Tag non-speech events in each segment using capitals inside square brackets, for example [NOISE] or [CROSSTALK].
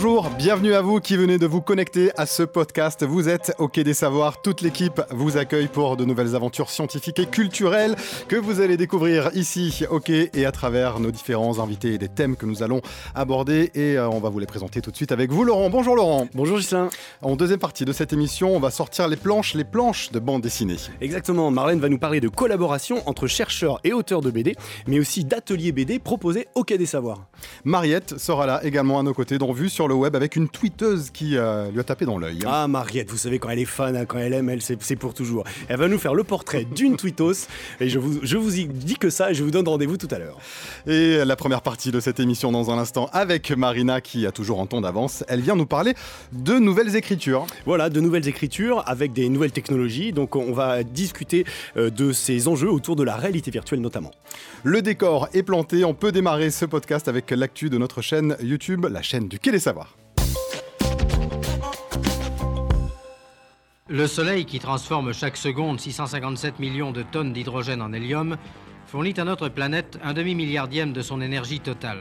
Bonjour, bienvenue à vous qui venez de vous connecter à ce podcast. Vous êtes au Quai des Savoirs. Toute l'équipe vous accueille pour de nouvelles aventures scientifiques et culturelles que vous allez découvrir ici au Quai et à travers nos différents invités et des thèmes que nous allons aborder. Et euh, on va vous les présenter tout de suite avec vous, Laurent. Bonjour, Laurent. Bonjour, Gislain. En deuxième partie de cette émission, on va sortir les planches, les planches de bande dessinée. Exactement. Marlène va nous parler de collaboration entre chercheurs et auteurs de BD, mais aussi d'ateliers BD proposés au Quai des Savoirs. Mariette sera là également à nos côtés, dont vue sur le web avec une tweeteuse qui euh, lui a tapé dans l'œil. Ah, Mariette, vous savez, quand elle est fan, hein, quand elle aime, elle, c'est pour toujours. Elle va nous faire le portrait d'une tweetos, et je vous, je vous y dis que ça, et je vous donne rendez-vous tout à l'heure. Et la première partie de cette émission dans un instant avec Marina qui a toujours un ton d'avance. Elle vient nous parler de nouvelles écritures. Voilà, de nouvelles écritures avec des nouvelles technologies. Donc, on va discuter euh, de ces enjeux autour de la réalité virtuelle notamment. Le décor est planté, on peut démarrer ce podcast avec l'actu de notre chaîne YouTube, la chaîne du Quai des Savoirs. Le Soleil, qui transforme chaque seconde 657 millions de tonnes d'hydrogène en hélium, fournit à notre planète un demi-milliardième de son énergie totale.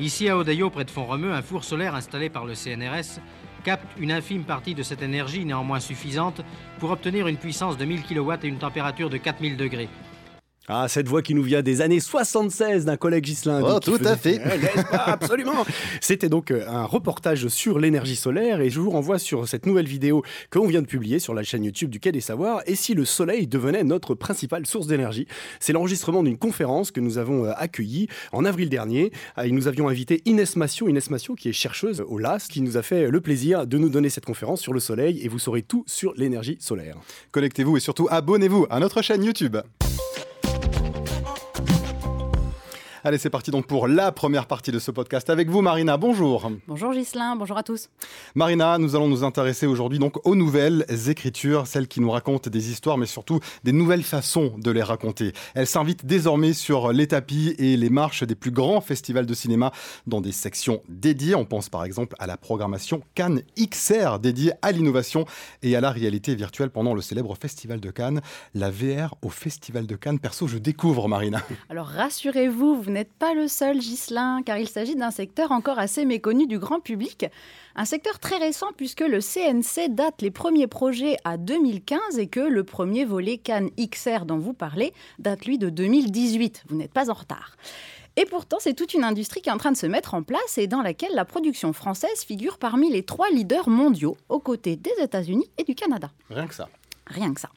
Ici à Odayo, près de Font-Romeu, un four solaire installé par le CNRS capte une infime partie de cette énergie néanmoins suffisante pour obtenir une puissance de 1000 kW et une température de 4000 degrés. Ah, cette voix qui nous vient des années 76 d'un collègue Gislain. Oh, tout à fait. [LAUGHS] Eh, Absolument. C'était donc euh, un reportage sur l'énergie solaire et je vous renvoie sur cette nouvelle vidéo que l'on vient de publier sur la chaîne YouTube du Quai des Savoirs. Et si le soleil devenait notre principale source d'énergie C'est l'enregistrement d'une conférence que nous avons euh, accueillie en avril dernier. Ah, Et nous avions invité Inès Massio, Inès Massio qui est chercheuse au LAS, qui nous a fait le plaisir de nous donner cette conférence sur le soleil et vous saurez tout sur l'énergie solaire. Connectez-vous et surtout abonnez-vous à notre chaîne YouTube. Allez, c'est parti donc pour la première partie de ce podcast avec vous, Marina. Bonjour. Bonjour Gislain, bonjour à tous. Marina, nous allons nous intéresser aujourd'hui donc aux nouvelles écritures, celles qui nous racontent des histoires, mais surtout des nouvelles façons de les raconter. Elles s'invitent désormais sur les tapis et les marches des plus grands festivals de cinéma dans des sections dédiées. On pense par exemple à la programmation Cannes XR dédiée à l'innovation et à la réalité virtuelle pendant le célèbre Festival de Cannes. La VR au Festival de Cannes. Perso, je découvre Marina. Alors rassurez-vous, vous n'êtes pas le seul Gislain, car il s'agit d'un secteur encore assez méconnu du grand public. Un secteur très récent puisque le CNC date les premiers projets à 2015 et que le premier volet Cannes XR dont vous parlez date lui de 2018. Vous n'êtes pas en retard. Et pourtant, c'est toute une industrie qui est en train de se mettre en place et dans laquelle la production française figure parmi les trois leaders mondiaux, aux côtés des États-Unis et du Canada. Rien que ça. Rien que ça.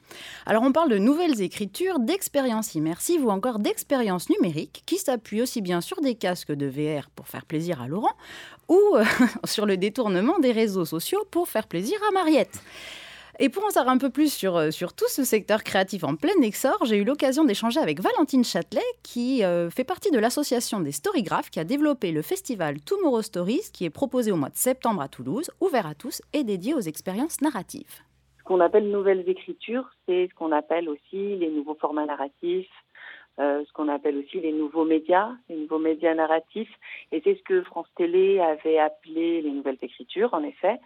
Alors on parle de nouvelles écritures, d'expériences immersives ou encore d'expériences numériques qui s'appuient aussi bien sur des casques de VR pour faire plaisir à Laurent ou euh, [LAUGHS] sur le détournement des réseaux sociaux pour faire plaisir à Mariette. Et pour en savoir un peu plus sur, euh, tout ce secteur créatif en plein essor, j'ai eu l'occasion d'échanger avec Valentine Châtelet, qui euh, fait partie de l'association des Storygraphes, qui a développé le festival Tomorrow Stories, qui est proposé au mois de septembre à Toulouse, ouvert à tous et dédié aux expériences narratives. Qu'on appelle nouvelles écritures, c'est ce qu'on appelle aussi les nouveaux formats narratifs, euh, ce qu'on appelle aussi les nouveaux médias, les nouveaux médias narratifs. Et c'est ce que France Télé avait appelé les nouvelles écritures, en effet.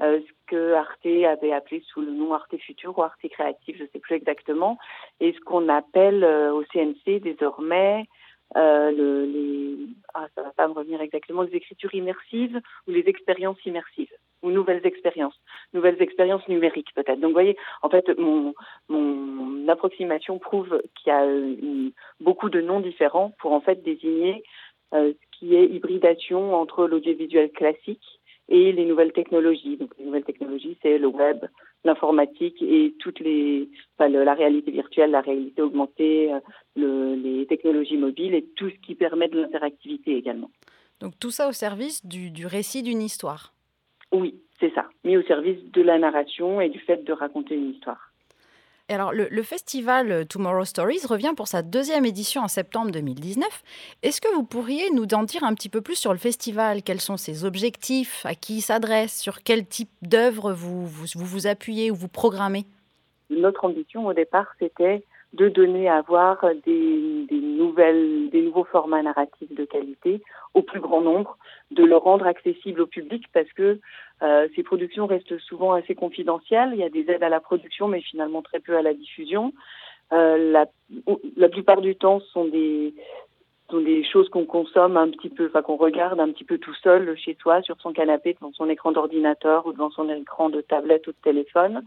Euh, ce que Arte avait appelé sous le nom Arte Futur ou Arte Créatif, je ne sais plus exactement, et ce qu'on appelle euh, au CNC désormais euh, le, les, ah, ça va pas me revenir exactement, les écritures immersives ou les expériences immersives ou nouvelles expériences, nouvelles expériences numériques peut-être. Donc vous voyez, en fait, mon, approximation prouve qu'il y a euh, beaucoup de noms différents pour en fait désigner euh, ce qui est hybridation entre l'audiovisuel classique et les nouvelles technologies. Donc les nouvelles technologies, c'est le web, l'informatique et toutes les, la réalité virtuelle, la réalité augmentée, euh, le- les technologies mobiles et tout ce qui permet de l'interactivité également. Donc tout ça au service du récit d'une histoire. Oui, c'est ça, mis au service de la narration et du fait de raconter une histoire. Et alors, le, le festival Tomorrow Stories revient pour sa deuxième édition en septembre 2019. Est-ce que vous pourriez nous en dire un petit peu plus sur le festival? Quels sont ses objectifs? À qui il s'adresse? Sur quel type d'œuvre vous vous, vous vous appuyez ou vous programmez? Notre ambition au départ, c'était de donner à voir des, des nouvelles, des nouveaux formats narratifs de qualité au plus grand nombre, de le rendre accessible au public parce que euh, ces productions restent souvent assez confidentielles. Il y a des aides à la production, mais finalement très peu à la diffusion. Euh, la, la plupart du temps sont des sont des choses qu'on consomme un petit peu, enfin qu'on regarde un petit peu tout seul chez soi, sur son canapé, devant son écran d'ordinateur ou devant son écran de tablette ou de téléphone.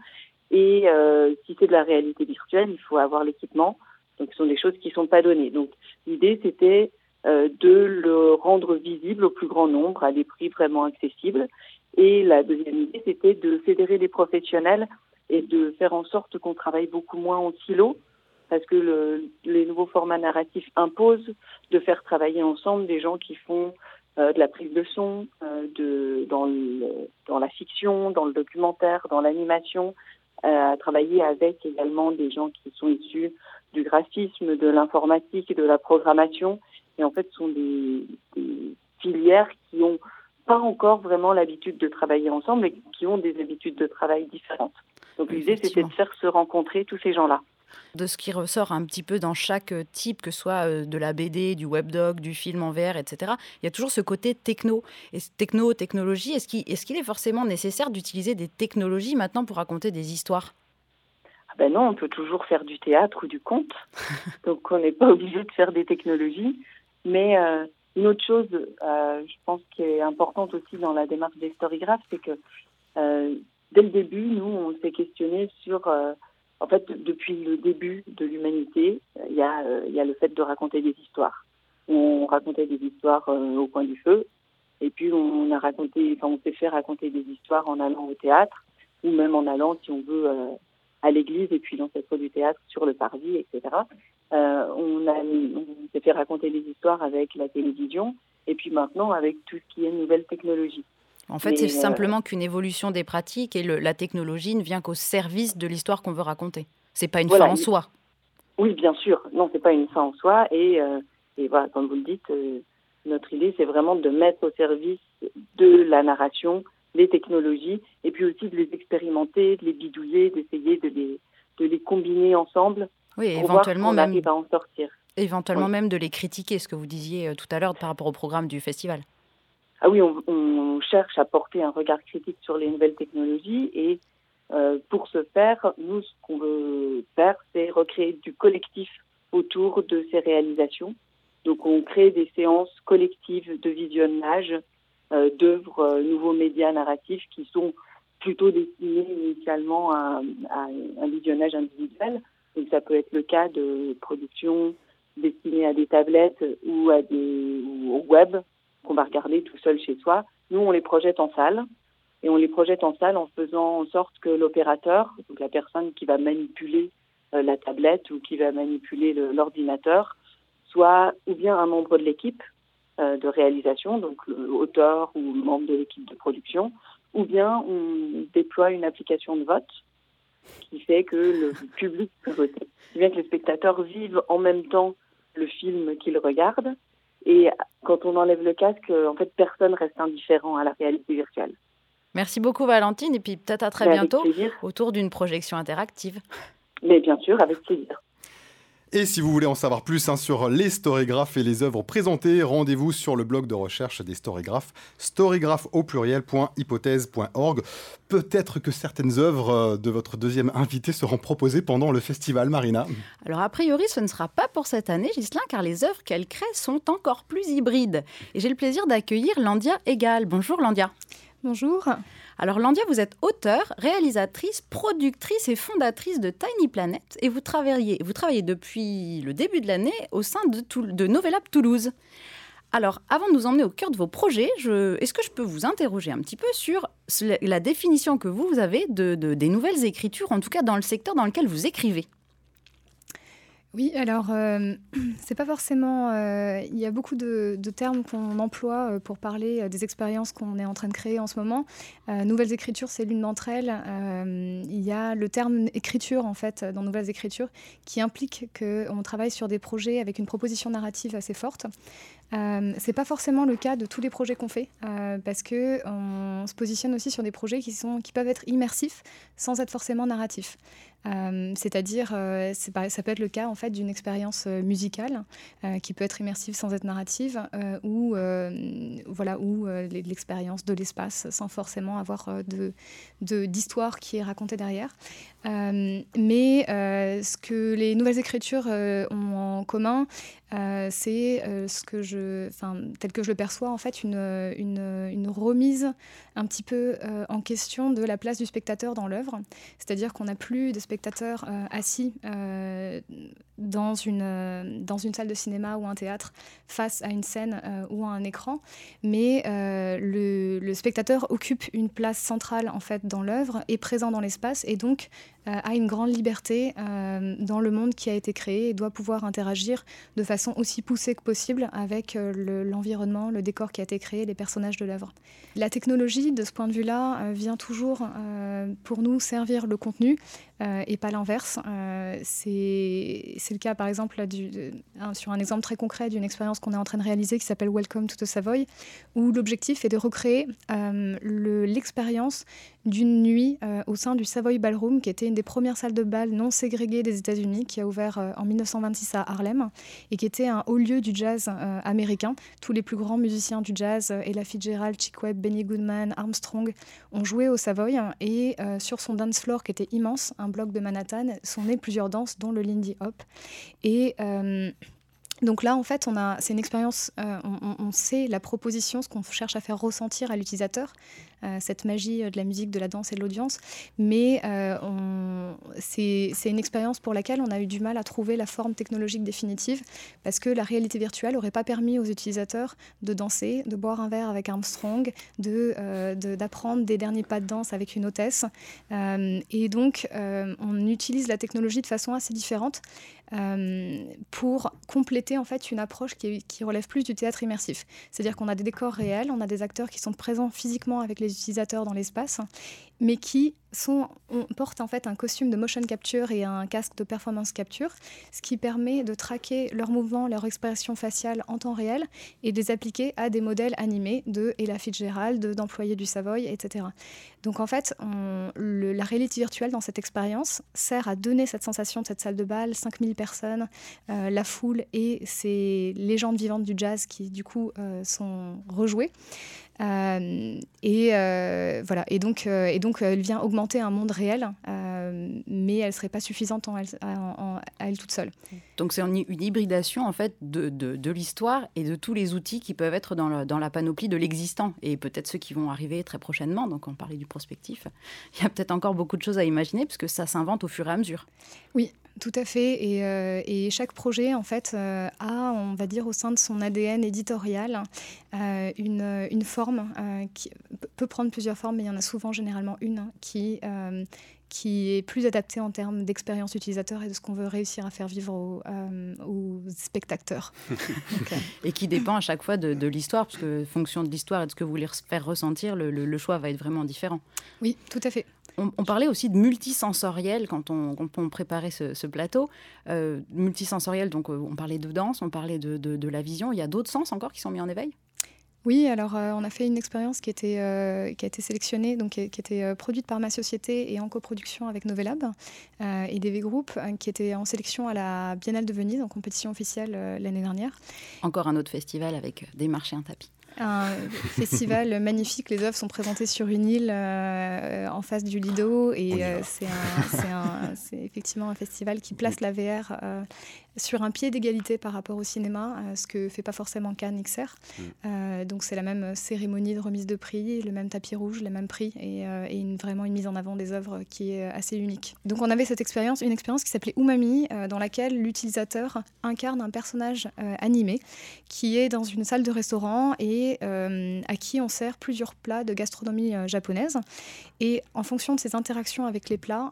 Et euh, si c'est de la réalité virtuelle, il faut avoir l'équipement. Donc, ce sont des choses qui ne sont pas données. Donc, l'idée, c'était euh, de le rendre visible au plus grand nombre à des prix vraiment accessibles. Et la deuxième idée, c'était de fédérer les professionnels et de faire en sorte qu'on travaille beaucoup moins en silo, parce que le, les nouveaux formats narratifs imposent de faire travailler ensemble des gens qui font euh, de la prise de son, euh, de, dans, le, dans la fiction, dans le documentaire, dans l'animation, à travailler avec également des gens qui sont issus du graphisme, de l'informatique, de la programmation. Et en fait, ce sont des, des filières qui ont pas encore vraiment l'habitude de travailler ensemble et qui ont des habitudes de travail différentes. Donc l'idée, c'était de faire se rencontrer tous ces gens-là de ce qui ressort un petit peu dans chaque euh, type, que ce soit euh, de la BD, du webdoc, du film en VR, etc. Il y a toujours ce côté techno. Et techno, technologie, est-ce qu'il est, qu'il est forcément nécessaire d'utiliser des technologies maintenant pour raconter des histoires? Ah ben non, on peut toujours faire du théâtre ou du conte. [LAUGHS] Donc on n'est pas obligé de faire des technologies. Mais euh, une autre chose, euh, je pense, qui est importante aussi dans la démarche des storygraphes, c'est que euh, dès le début, nous, on s'est questionné sur en fait, depuis le début de l'humanité, il y, a, y a le fait de raconter des histoires. On racontait des histoires euh, au coin du feu, et puis on a raconté, enfin, on s'est fait raconter des histoires en allant au théâtre, ou même en allant, si on veut, euh, à l'église, et puis dans cette fois du théâtre, sur le parvis, etc. Euh, on, on s'est fait raconter des histoires avec la télévision, et puis maintenant avec tout ce qui est nouvelle technologie. En fait, c'est euh, simplement qu'une évolution des pratiques et le, la technologie ne vient qu'au service de l'histoire qu'on veut raconter. C'est pas une voilà. fin en soi. Oui, bien sûr. Non, c'est pas une fin en soi. Et, euh, et voilà, comme vous le dites, euh, notre idée, c'est vraiment de mettre au service de la narration les technologies et puis aussi de les expérimenter, de les bidouiller, d'essayer de les, de les combiner ensemble. Oui, pour éventuellement voir même. À en sortir. Éventuellement oui. même de les critiquer, ce que vous disiez tout à l'heure par rapport au programme du festival. Ah oui, on, cherche à porter un regard critique sur les nouvelles technologies et euh, pour ce faire, nous, ce qu'on veut faire, c'est recréer du collectif autour de ces réalisations. Donc, on crée des séances collectives de visionnage euh, d'œuvres euh, nouveaux médias narratifs qui sont plutôt destinés initialement à, un visionnage individuel. Donc, ça peut être le cas de productions destinées à des tablettes ou au web qu'on va regarder tout seul chez soi. Nous, on les projette en salle et on les projette en salle en faisant en sorte que l'opérateur, donc la personne qui va manipuler euh, la tablette ou qui va manipuler l'ordinateur, soit ou bien un membre de l'équipe euh, de réalisation, donc l'auteur ou membre de l'équipe de production, ou bien on déploie une application de vote qui fait que le public peut voter, si bien que les spectateurs vivent en même temps le film qu'ils regardent et quand on enlève le casque, en fait, personne reste indifférent à la réalité virtuelle. Merci beaucoup Valentine et puis peut-être à très Mais bientôt autour d'une projection interactive. Mais bien sûr, avec plaisir. Et si vous voulez en savoir plus hein, sur les storygraphes et les œuvres présentées, rendez-vous sur le blog de recherche des storygraphes, storygraphe au pluriel.hypothèse.org. Peut-être que certaines œuvres euh, de votre deuxième invité seront proposées pendant le festival, Marina. Alors a priori, ce ne sera pas pour cette année, Gislain, car les œuvres qu'elle crée sont encore plus hybrides. Et j'ai le plaisir d'accueillir Landia Egal. Bonjour Landia. Bonjour. Alors Landia, vous êtes auteure, réalisatrice, productrice et fondatrice de Tiny Planet et vous travaillez, depuis le début de l'année au sein de, Toul de Toulouse. Alors, avant de nous emmener au cœur de vos projets, je... est-ce que je peux vous interroger un petit peu sur la définition que vous, avez de, de, des nouvelles écritures, en tout cas dans le secteur dans lequel vous écrivez? Oui, alors euh, [CLEARS THROAT] c'est pas forcément. Euh, il y a beaucoup de, termes qu'on emploie euh, pour parler des expériences qu'on est en train de créer en ce moment. Nouvelles écritures, c'est l'une d'entre elles. Il y a le terme écriture en fait dans nouvelles écritures qui implique qu'on travaille sur des projets avec une proposition narrative assez forte. Euh, c'est pas forcément le cas de tous les projets qu'on fait parce que on se positionne aussi sur des projets qui sont qui peuvent être immersifs sans être forcément narratifs. Euh, C'est-à-dire, euh, ça peut être le cas en fait d'une expérience euh, musicale euh, qui peut être immersive sans être narrative, ou voilà, ou l'expérience de l'espace sans forcément avoir de d'histoire qui est racontée derrière. mais ce que les nouvelles écritures ont en commun, c'est ce que je, enfin, tel que je le perçois, en fait, une, une, une remise un petit peu en question de la place du spectateur dans l'œuvre. C'est-à-dire qu'on n'a plus de spectateurs assis dans, une, dans une salle de cinéma ou un théâtre face à une scène ou à un écran, mais le, le spectateur occupe une place centrale en fait dans l'œuvre, est présent dans l'espace et donc euh, a une grande liberté euh, dans le monde qui a été créé et doit pouvoir interagir de façon aussi poussée que possible avec euh, l'environnement, le, décor qui a été créé, les personnages de l'œuvre. La technologie, de ce point de vue-là, vient toujours pour nous servir le contenu et pas l'inverse. C'est le cas, par exemple, sur un exemple très concret d'une expérience qu'on est en train de réaliser qui s'appelle Welcome to the Savoy, où l'objectif est de recréer l'expérience d'une nuit au sein du Savoy Ballroom, qui était une des premières salles de bal non ségrégées des États-Unis, qui a ouvert euh, en 1926 à Harlem et qui était un haut lieu du jazz euh, américain. Tous les plus grands musiciens du jazz, euh, Ella Fitzgerald, Chick Webb, Benny Goodman, Armstrong, ont joué au Savoy. Et sur son dance floor, qui était immense, un bloc de Manhattan, sont nées plusieurs danses, dont le Lindy Hop. Et donc là, en fait, on a, c'est une expérience, euh, on, sait la proposition, ce qu'on cherche à faire ressentir à l'utilisateur, euh, cette magie de la musique, de la danse et de l'audience, mais euh, c'est, une expérience pour laquelle on a eu du mal à trouver la forme technologique définitive, parce que la réalité virtuelle n'aurait pas permis aux utilisateurs de danser, de boire un verre avec Armstrong, de, d'apprendre des derniers pas de danse avec une hôtesse. et donc, on utilise la technologie de façon assez différente. Euh, pour compléter en fait une approche qui, qui relève plus du théâtre immersif. C'est-à-dire qu'on a des décors réels, on a des acteurs qui sont présents physiquement avec les utilisateurs dans l'espace, mais qui sont, on porte en fait un costume de motion capture et un casque de performance capture, ce qui permet de traquer leurs mouvements, leurs expressions faciales en temps réel et de les appliquer à des modèles animés de Ella Fitzgerald, d'employés du Savoy, etc. Donc en fait, la réalité virtuelle dans cette expérience sert à donner cette sensation de cette salle de bal, 5000 personnes, euh, la foule et ces légendes vivantes du jazz qui du coup euh, sont rejouées. Euh, et euh, voilà. Et donc, euh, et donc, elle vient augmenter un monde réel, mais elle serait pas suffisante en elle, à elle toute seule. Donc, c'est une, hybridation en fait de, de, l'histoire et de tous les outils qui peuvent être dans, dans la panoplie de l'existant et peut-être ceux qui vont arriver très prochainement. Donc, on parlait du prospectif. Il y a peut-être encore beaucoup de choses à imaginer puisque ça s'invente au fur et à mesure. Oui, tout à fait. Et, et, chaque projet, en fait, a, on va dire, au sein de son ADN éditorial, une, une forme euh, qui peut prendre plusieurs formes, mais il y en a souvent généralement une qui, euh, qui est plus adaptée en termes d'expérience utilisateur et de ce qu'on veut réussir à faire vivre aux, euh, spectateurs. [LAUGHS] [LAUGHS] Et qui dépend à chaque fois de, l'histoire, parce que fonction de l'histoire et de ce que vous voulez faire ressentir, le, choix va être vraiment différent. Oui, tout à fait. On, parlait aussi de multisensoriel quand on, préparait ce, plateau. multisensoriel, donc on parlait de danse, on parlait de, de la vision. Il y a d'autres sens encore qui sont mis en éveil? Oui, alors euh, on a fait une expérience qui, euh, qui a été sélectionnée, donc qui, était euh, produite par ma société et en coproduction avec Novelab et DV Group, qui était en sélection à la Biennale de Venise, en compétition officielle l'année dernière. Encore un autre festival avec des marchés un tapis un festival [LAUGHS] magnifique. Les œuvres sont présentées sur une île en face du Lido et c'est effectivement un festival qui place la VR sur un pied d'égalité par rapport au cinéma, euh, ce que fait pas forcément Cannes XR. Mm. Euh, donc c'est la même cérémonie de remise de prix, le même tapis rouge, les mêmes prix et, euh, une, vraiment une mise en avant des œuvres qui est assez unique. Donc on avait cette expérience, une expérience qui s'appelait Umami, dans laquelle l'utilisateur incarne un personnage animé qui est dans une salle de restaurant et à qui on sert plusieurs plats de gastronomie japonaise. Et en fonction de ses interactions avec les plats,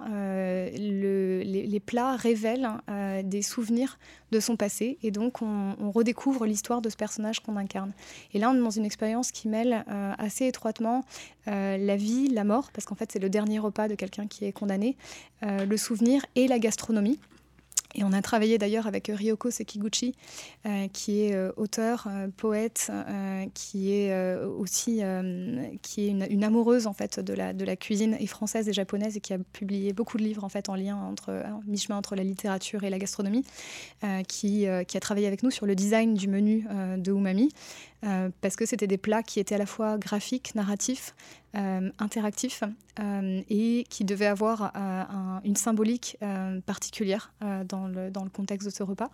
les, les, plats révèlent des souvenirs de son passé. Et donc, on, redécouvre l'histoire de ce personnage qu'on incarne. Et là, on est dans une expérience qui mêle euh, assez étroitement euh, la vie, la mort, parce qu'en fait, c'est le dernier repas de quelqu'un qui est condamné, euh, le souvenir et la gastronomie. Et on a travaillé d'ailleurs avec Ryoko Sekiguchi, euh, qui est euh, auteur, euh, poète, qui est aussi qui est une, amoureuse en fait de la, de la cuisine et française et japonaise et qui a publié beaucoup de livres en fait en lien entre mi-chemin entre la littérature et la gastronomie, qui, qui a travaillé avec nous sur le design du menu de umami. Parce que c'était des plats qui étaient à la fois graphiques, narratifs, interactifs et qui devaient avoir une symbolique particulière dans, le, dans le contexte de ce repas.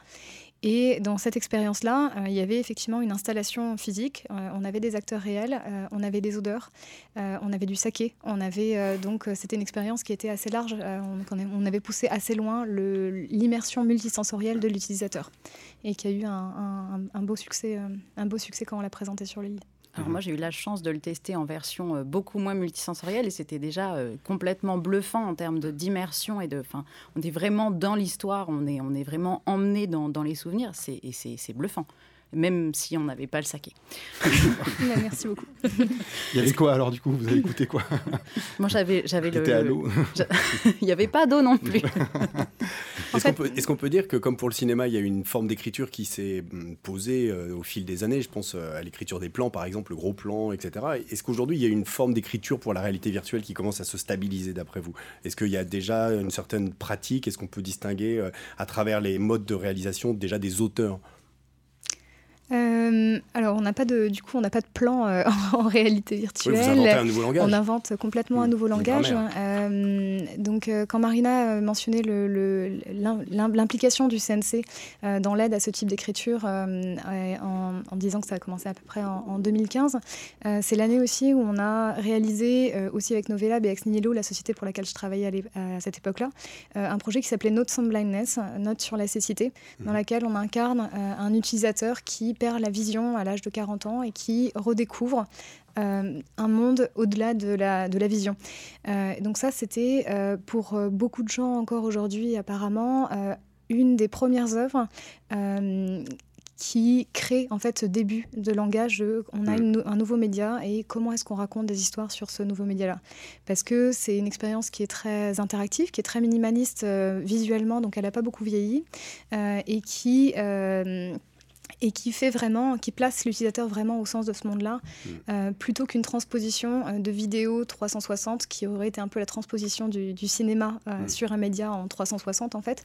Et dans cette expérience-là, euh, il y avait effectivement une installation physique. Euh, on avait des acteurs réels, euh, on avait des odeurs, on avait du saké. On avait donc c'était une expérience qui était assez large. On, avait poussé assez loin l'immersion multisensorielle de l'utilisateur et qui a eu un, beau succès, un beau succès quand on l'a présenté sur l'île. Alors moi, j'ai eu la chance de le tester en version euh, beaucoup moins multisensorielle et c'était déjà euh, complètement bluffant en termes d'immersion et de. Enfin, on est vraiment dans l'histoire, on est, on est vraiment emmené dans, dans les souvenirs et c'est bluffant même si on n'avait pas le saké. [LAUGHS] Merci beaucoup. Il y avait quoi alors du coup Vous avez écouté quoi? Moi j'avais j'avais le. à l'eau. [LAUGHS] il n'y avait pas d'eau non plus. Est-ce qu'on peut, dire que comme pour le cinéma, il y a une forme d'écriture qui s'est hum, posée euh, au fil des années? Je pense euh, à l'écriture des plans, par exemple, le gros plan, etc. Est-ce qu'aujourd'hui il y a une forme d'écriture pour la réalité virtuelle qui commence à se stabiliser d'après vous? Est-ce qu'il y a déjà une certaine pratique? Est-ce qu'on peut distinguer euh, à travers les modes de réalisation déjà des auteurs? Euh, alors, on n'a pas de, du coup, on n'a pas de plan euh, [LAUGHS] en réalité virtuelle. vous un nouveau langage. On invente complètement un nouveau langage. Euh, donc, quand Marina mentionnait l'implication du CNC dans l'aide à ce type d'écriture, en, disant que ça a commencé à peu près en, 2015, c'est l'année aussi où on a réalisé, aussi avec Novelab et Ex Nihilo, la société pour laquelle je travaillais à, cette époque-là, un projet qui s'appelait Notes on Blindness, Notes sur la cécité, dans mmh. laquelle on incarne un utilisateur qui la vision à l'âge de 40 ans et qui redécouvre euh, un monde au-delà de la, de la vision. Euh, donc ça, c'était euh, pour beaucoup de gens encore aujourd'hui apparemment une des premières œuvres qui crée en fait ce début de langage on a mm. un nouveau média et comment est-ce qu'on raconte des histoires sur ce nouveau média-là Parce que c'est une expérience qui est très interactive, qui est très minimaliste visuellement, donc elle n'a pas beaucoup vieilli, et qui et qui fait vraiment, qui place l'utilisateur vraiment au sens de ce monde-là, mm. euh, plutôt qu'une transposition euh, de vidéo 360 qui aurait été un peu la transposition du, cinéma euh, mm. sur un média en 360 en fait,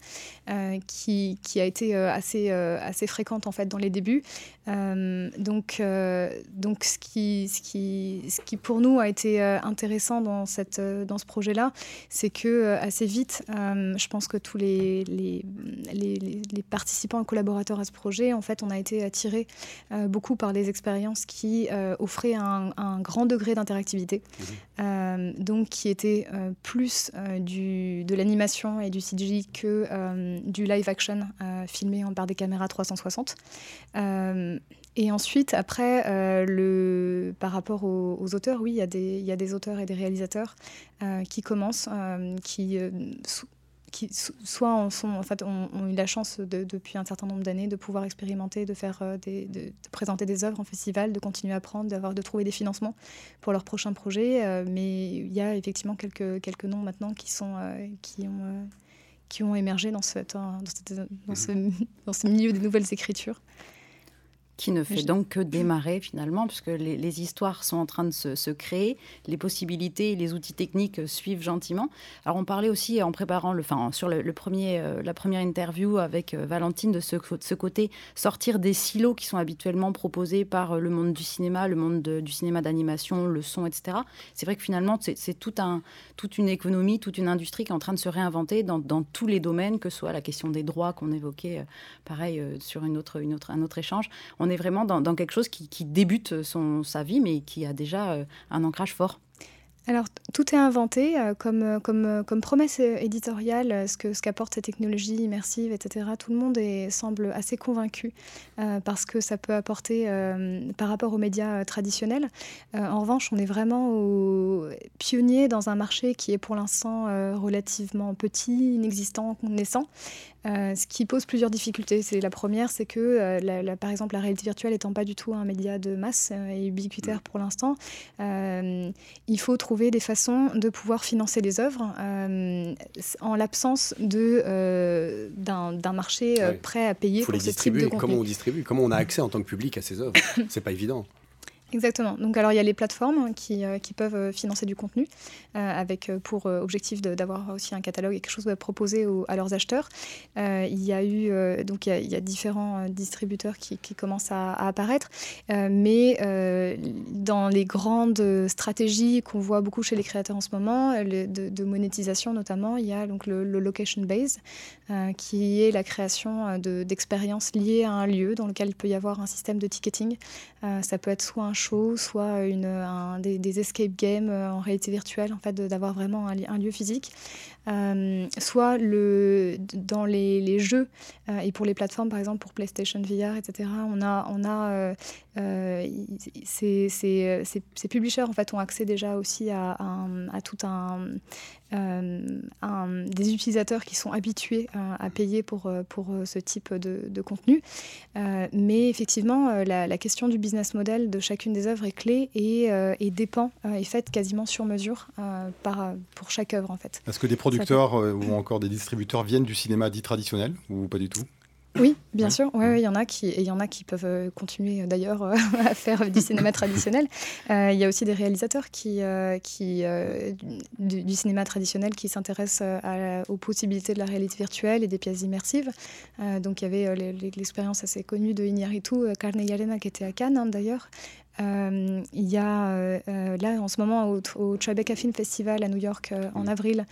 qui, qui, a été assez, assez fréquente en fait dans les débuts. donc, donc ce qui, ce qui, ce qui pour nous a été intéressant dans cette, dans ce projet-là, c'est que assez vite, je pense que tous les, les, les, les participants et collaborateurs à ce projet, en fait, on a été attiré euh, beaucoup par les expériences qui euh, offraient un, grand degré d'interactivité, mhm. euh, donc qui était plus du, de l'animation et du CGI que du live action filmé par des caméras 360. Et ensuite, après, le, par rapport aux, auteurs, oui, il y, y a des auteurs et des réalisateurs qui commencent, qui qui soit en, sont, en fait, ont, eu la chance depuis un certain nombre d'années de pouvoir expérimenter, de, faire euh, des, de, présenter des œuvres en festival, de continuer à apprendre, d'avoir, de trouver des financements pour leurs prochains projets. Euh, mais il y a effectivement quelques, quelques noms maintenant qui, sont, euh, qui, ont, qui ont émergé dans, cette, dans, dans, ce, dans ce milieu des nouvelles écritures qui ne fait donc que démarrer [CLEARS THROAT] finalement, puisque les, les, histoires sont en train de se, se, créer, les possibilités, les outils techniques suivent gentiment. Alors on parlait aussi en préparant, le, enfin sur le, premier, euh, la première interview avec euh, Valentine de ce, de ce, côté sortir des silos qui sont habituellement proposés par euh, le monde du cinéma, le monde du cinéma d'animation, le son, etc. C'est vrai que finalement c'est tout un, toute une économie, toute une industrie qui est en train de se réinventer dans, dans tous les domaines, que ce soit la question des droits qu'on évoquait, pareil sur une autre, une autre, un autre échange. On on est vraiment dans, quelque chose qui, débute son, sa vie, mais qui a déjà euh, un ancrage fort. Alors, tout est inventé euh, comme, euh, comme, comme promesse éditoriale, ce que ce qu'apportent ces technologies immersives, etc. Tout le monde est, semble assez convaincu parce que ça peut apporter par rapport aux médias traditionnels. en revanche, on est vraiment au, pionnier dans un marché qui est pour l'instant relativement petit, inexistant, naissant. Euh, ce qui pose plusieurs difficultés. C'est la première, c'est que, euh, par exemple, la réalité virtuelle étant pas du tout un média de masse euh, et ubiquitaire pour l'instant, il faut trouver des façons de pouvoir financer les œuvres en l'absence de d'un marché prêt à payer. Il faut les distribuer. Comment on distribue? Comment on a accès en tant que public à ces œuvres? C'est pas évident. Exactement. Donc alors il y a les plateformes qui, euh, peuvent financer du contenu avec pour objectif d'avoir aussi un catalogue et quelque chose à proposer à leurs acheteurs. il y a eu donc il y a, différents distributeurs qui, qui commencent à, apparaître, mais dans les grandes stratégies qu'on voit beaucoup chez les créateurs en ce moment, de, monétisation notamment, il y a donc le, location base qui est la création d'expériences liées à un lieu dans lequel il peut y avoir un système de ticketing. ça peut être soit un show, soit une, un, des, escape games euh, en réalité virtuelle, en fait, d'avoir vraiment un, lieu physique. Euh, soit le, dans les, jeux euh, et pour les plateformes, par exemple pour PlayStation VR, etc., on a, on a ces, publishers en fait, ont accès déjà aussi à, à, tout un, des utilisateurs qui sont habitués à payer pour, pour ce type de, de contenu. mais effectivement, la, la, question du business model de chacune des œuvres est clé et, et dépend, est faite quasiment sur mesure par, pour chaque œuvre en fait. Est-ce que des producteurs ou encore des distributeurs viennent du cinéma dit traditionnel ou pas du tout? Oui, bien sûr. Oui, il y en a qui, il y en a qui peuvent euh, continuer euh, d'ailleurs euh, [LAUGHS] à faire du cinéma traditionnel. il y a aussi des réalisateurs qui, qui du, cinéma traditionnel qui s'intéressent aux possibilités de la réalité virtuelle et des pièces immersives. donc il y avait l'expérience assez connue de Iñárritu, Carne y Arena, qui était à Cannes hein, d'ailleurs. il y a là en ce moment au, au Tribeca Film Festival à New York en mm. avril,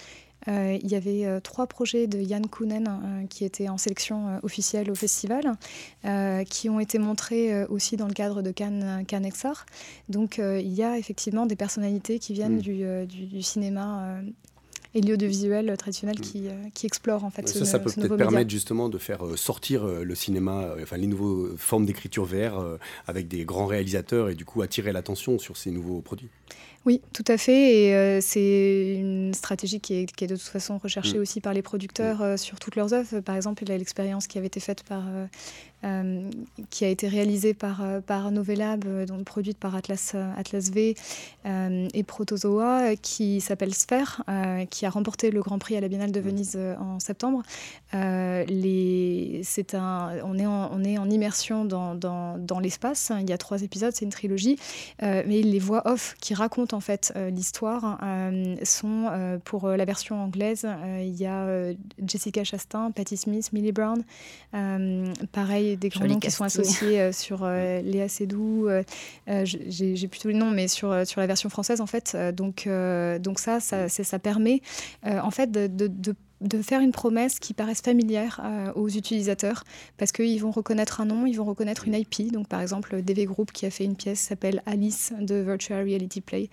il y avait euh, trois projets de Yann Kounen euh, qui étaient en sélection officielle au festival, qui ont été montrés aussi dans le cadre de Cannes, Cannes Exar. Donc il y a effectivement des personnalités qui viennent mm. du, du, cinéma et l'audiovisuel traditionnel qui, qui explore en fait ça, ça peut peut-être permettre justement de faire sortir le cinéma, enfin les nouvelles formes d'écriture VR avec des grands réalisateurs et du coup attirer l'attention sur ces nouveaux produits. Oui, tout à fait. Et euh, c'est une stratégie qui est, de toute façon recherchée mm. aussi par les producteurs mm. euh, sur toutes leurs œuvres. Par exemple, il y a l'expérience qui avait été faite par euh, qui a été réalisée par, euh, par Novelab, euh, donc produite par Atlas, Atlas V et Protozoa, qui s'appelle Sphère, qui a remporté le Grand Prix à la Biennale de Venise en septembre. les, c'est un, on, est en, on est en immersion dans, dans, dans l'espace. Il y a trois épisodes, c'est une trilogie, mais les voix off qui racontent en fait l'histoire sont pour la version anglaise. il y a Jessica Chastain, Patti Smith, Millie Brown. pareil, des, grands noms qui sont associés euh, sur euh, Léa Seydoux. Euh, j'ai plutôt les noms, mais sur, sur la version française, en fait. donc, donc ça, ça, ça permet en fait de, de de faire une promesse qui paraisse familière euh, aux utilisateurs parce qu'ils vont reconnaître un nom, ils vont reconnaître une IP. Donc par exemple, DV Group qui a fait une pièce s'appelle Alice de Virtual Reality Play.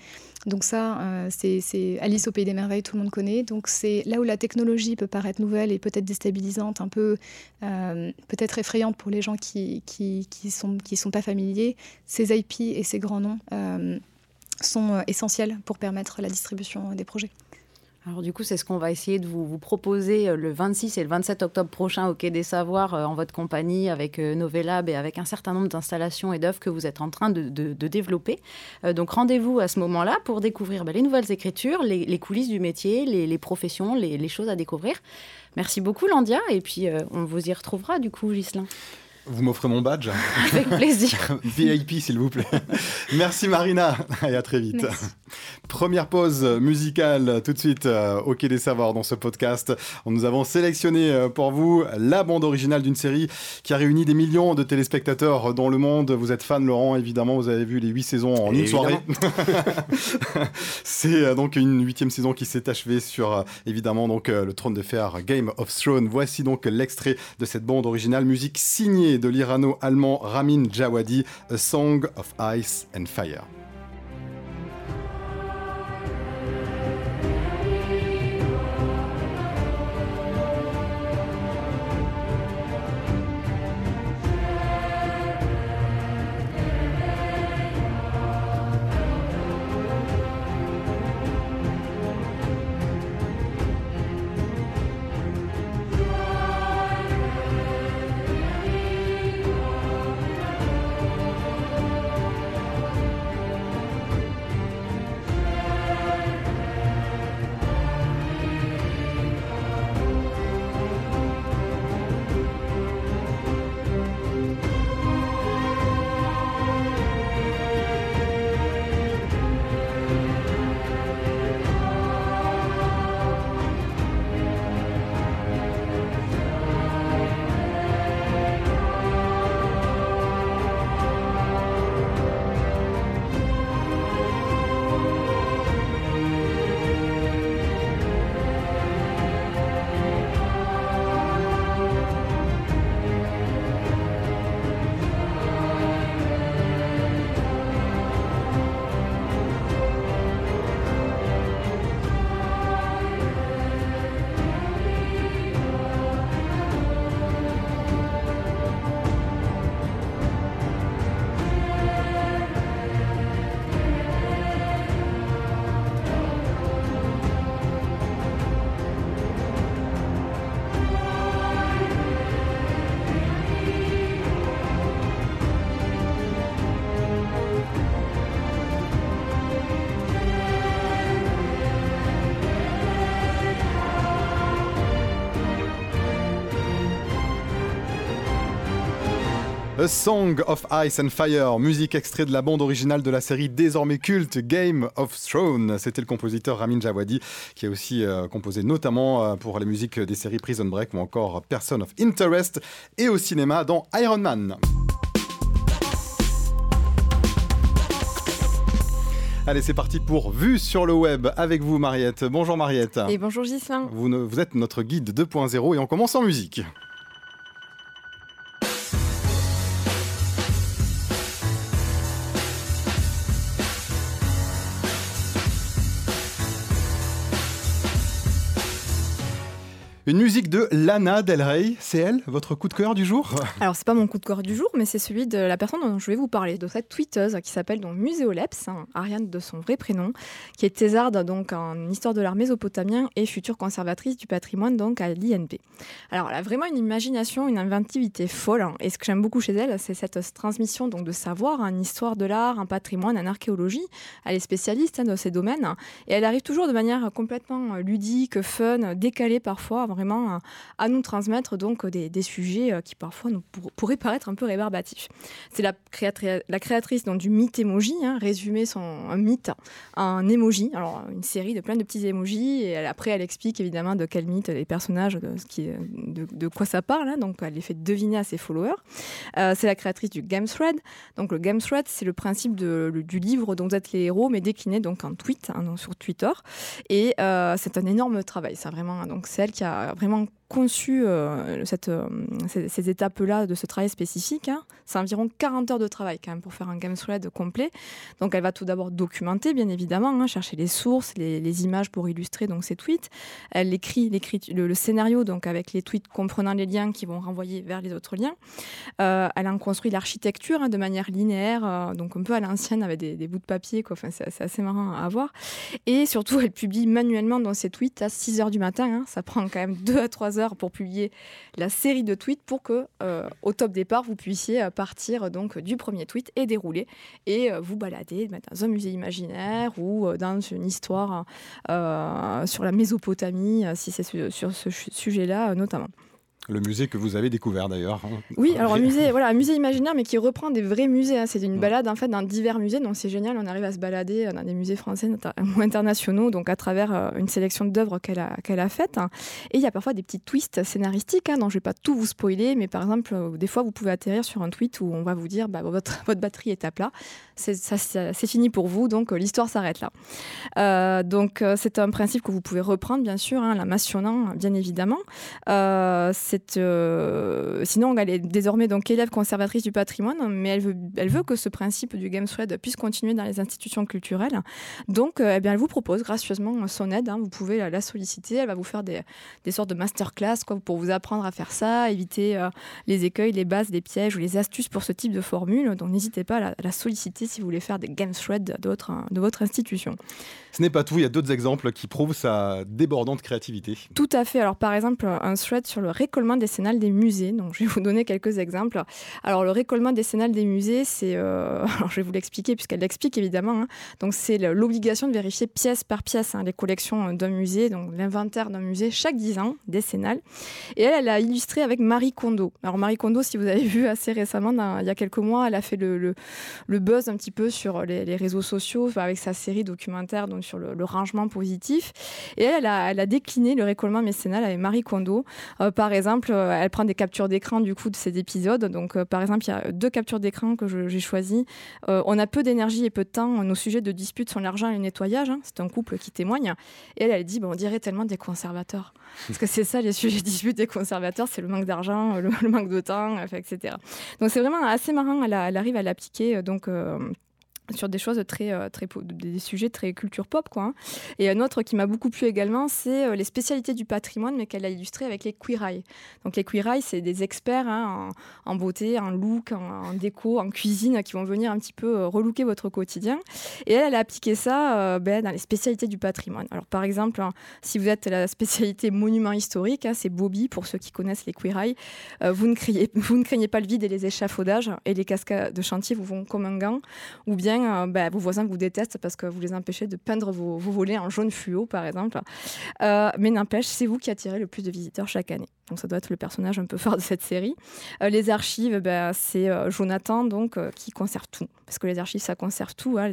Donc ça, euh, c'est Alice au pays des merveilles, tout le monde connaît. Donc c'est là où la technologie peut paraître nouvelle et peut-être déstabilisante, un peu euh, peut-être effrayante pour les gens qui qui, qui sont qui sont pas familiers. Ces IP et ces grands noms sont essentiels pour permettre la distribution des projets. Alors du coup, c'est ce qu'on va essayer de vous, proposer euh, le 26 et le 27 octobre prochain au Quai des Savoirs euh, en votre compagnie avec euh, Novelab et avec un certain nombre d'installations et d'œuvres que vous êtes en train de, développer. donc rendez-vous à ce moment-là pour découvrir bah, les nouvelles écritures, les, coulisses du métier, les, professions, les, choses à découvrir. Merci beaucoup Landia et puis on vous y retrouvera du coup Gislain. Vous m'offrez mon badge [LAUGHS] Avec plaisir. [LAUGHS] VIP, s'il vous plaît. Merci Marina et à très vite. Première pause musicale tout de suite euh, au Quai des Savoirs dans ce podcast. Nous avons sélectionné euh, pour vous la bande originale d'une série qui a réuni des millions de téléspectateurs dans le monde. Vous êtes fan Laurent, évidemment, vous avez vu les huit saisons en une soirée. [LAUGHS] C'est euh, donc une huitième saison qui s'est achevée sur évidemment donc le trône de fer Game of Thrones. Voici donc l'extrait de cette bande originale, musique signée de l'irano-allemand Ramin Djawadi, A Song of Ice and Fire. A Song of Ice and Fire, musique extrait de la bande originale de la série désormais culte Game of Thrones. C'était le compositeur Ramin Djawadi qui a aussi euh, composé notamment euh, pour les musiques des séries Prison Break ou encore Person of Interest et au cinéma dans Iron Man. Allez, c'est parti pour Vue sur le web avec vous, Mariette. Bonjour, Mariette. Et bonjour, Gislain. Vous, vous êtes notre guide 2.0 et on commence en musique. une musique de Lana Del Rey, c'est elle, votre coup de cœur du jour? Alors c'est pas mon coup de cœur du jour, mais c'est celui de la personne dont je vais vous parler, de cette tweeteuse qui s'appelle donc Muséoleps, hein, Ariane de son vrai prénom, qui est thésarde donc en histoire de l'art mésopotamien et future conservatrice du patrimoine donc à l'INP. Alors elle a vraiment une imagination, une inventivité folle, hein, et ce que j'aime beaucoup chez elle, c'est cette transmission donc de savoir, en histoire de l'art, en patrimoine, en archéologie. Elle est spécialiste hein, dans ces domaines et elle arrive toujours de manière complètement ludique, fun, décalée parfois vraiment à, nous transmettre donc des, sujets euh, qui parfois nous pourraient [LAUGHS] paraître un peu rébarbatifs. C'est la, créatrice donc, du mythe emoji, hein, résumer son mythe en emoji, alors une série de plein de petits emojis, et après elle explique évidemment de quel mythe les personnages, de, de quoi ça parle, hein, donc elle les fait deviner à ses followers. Euh, c'est la créatrice du Game Thread, donc le Game Thread c'est le principe du livre dont vous êtes les héros, mais décliné donc en tweet, hein, sur Twitter, et euh, c'est un énorme travail, ça vraiment, donc c'est elle qui a vraiment conçu euh, euh, ces, étapes-là de ce travail spécifique. Hein. C'est environ 40 heures de travail quand même pour faire un game thread complet. Donc elle va tout d'abord documenter, bien évidemment, hein, chercher les sources, les, images pour illustrer donc ces tweets. Elle écrit, le, scénario donc avec les tweets comprenant les liens qui vont renvoyer vers les autres liens. Euh, elle en construit l'architecture hein, de manière linéaire, donc un peu à l'ancienne avec des, bouts de papier. Enfin, c'est assez marrant à voir. Et surtout, elle publie manuellement dans ses tweets à 6 heures du matin. Ça prend quand même 2 à 3 heures pour publier la série de tweets pour que, euh, au top départ, vous puissiez euh, partir donc du premier tweet et dérouler et euh, vous balader dans un musée imaginaire ou dans une histoire sur la Mésopotamie, si c'est sur ce sujet-là notamment. Le musée que vous avez découvert d'ailleurs. Hein. Oui, alors un musée, voilà, un musée imaginaire, mais qui reprend des vrais musées. Hein. C'est une balade en fait dans divers musées, donc c'est génial. On arrive à se balader dans des musées français ou internationaux, donc à travers euh, une sélection d'œuvres qu'elle a, qu'elle a faites. Et il y a parfois des petits twists scénaristiques, hein, dont je vais pas tout vous spoiler, mais par exemple, euh, des fois vous pouvez atterrir sur un tweet où on va vous dire bah, votre, [LAUGHS] votre batterie est à plat, c'est, ça, c'est fini pour vous, donc euh, l'histoire s'arrête là. donc c'est un principe que vous pouvez reprendre, bien sûr, la mentionnant, bien évidemment. Euh, sinon, elle est désormais donc élève conservatrice du patrimoine, mais elle veut, elle veut que ce principe du Game Thread puisse continuer dans les institutions culturelles. Donc, euh, eh bien, elle vous propose gracieusement son aide. Hein. vous pouvez la, solliciter. Elle va vous faire des, des sortes de masterclass quoi, pour vous apprendre à faire ça, éviter euh, les écueils, les bases, les pièges ou les astuces pour ce type de formule. Donc, n'hésitez pas à la, solliciter si vous voulez faire des Game Threads de votre institution. Ce n'est pas tout, il y a d'autres exemples qui prouvent sa débordante créativité. Tout à fait. Alors, par exemple, un thread sur le récollement décennal des musées. Donc, je vais vous donner quelques exemples. Alors, le récollement décennal des musées, c'est. Euh, [LAUGHS] alors, je vais vous l'expliquer, puisqu'elle l'explique évidemment. Hein. Donc, c'est l'obligation de vérifier pièce par pièce hein, les collections d'un musée, donc l'inventaire d'un musée chaque 10 ans, décennal. Et elle, elle a illustré avec Marie Kondo. Alors, Marie Kondo, si vous avez [LAUGHS] vu assez récemment, il y a quelques mois, elle a fait le, buzz un petit peu sur les, réseaux sociaux avec sa série documentaire donc, sur le, rangement positif. Et elle, elle a, décliné le récollement mécénal avec Marie Kondo. Euh, par exemple, euh, elle prend des captures d'écran du coup de ces épisodes. Donc, euh, par exemple, il y a deux captures d'écran que j'ai choisies. on a peu d'énergie et peu de temps. Nos sujets de dispute sont l'argent et le nettoyage. Hein. C'est un couple qui témoigne. Et elle, elle dit, on dirait tellement des conservateurs. Parce que c'est ça, les sujets de dispute des conservateurs, c'est le manque d'argent, le, [LAUGHS] manque de temps, etc. Donc, c'est vraiment assez marrant. Elle, elle arrive à l'appliquer. Donc, sur des choses très, euh, très des sujets très culture pop quoi. Hein. Et un autre qui m'a beaucoup plu également, c'est euh, les spécialités du patrimoine, mais qu'elle a illustré avec les queer. Donc les queer c'est des experts hein, en, beauté, en look, en, déco, en cuisine, qui vont venir un petit peu euh, relooker votre quotidien. Et elle, a appliqué ça ben, dans les spécialités du patrimoine. Alors par exemple, hein, si vous êtes la spécialité monument historique, c'est Bobby pour ceux qui connaissent les queer vous ne craignez, [LAUGHS] vous ne craignez pas le vide et les échafaudages et les cascades de chantier vous vont comme un gant, ou bien quotidien, bah, vos voisins vous détestent parce que vous les empêchez de peindre vos, volets en jaune fluo, par exemple. mais n'empêche, c'est vous qui attirez le plus de visiteurs chaque année. Donc ça doit être le personnage un peu [LAUGHS] fort de cette série. les archives, bah, c'est Jonathan donc qui conserve tout, parce que les archives ça conserve tout, hein,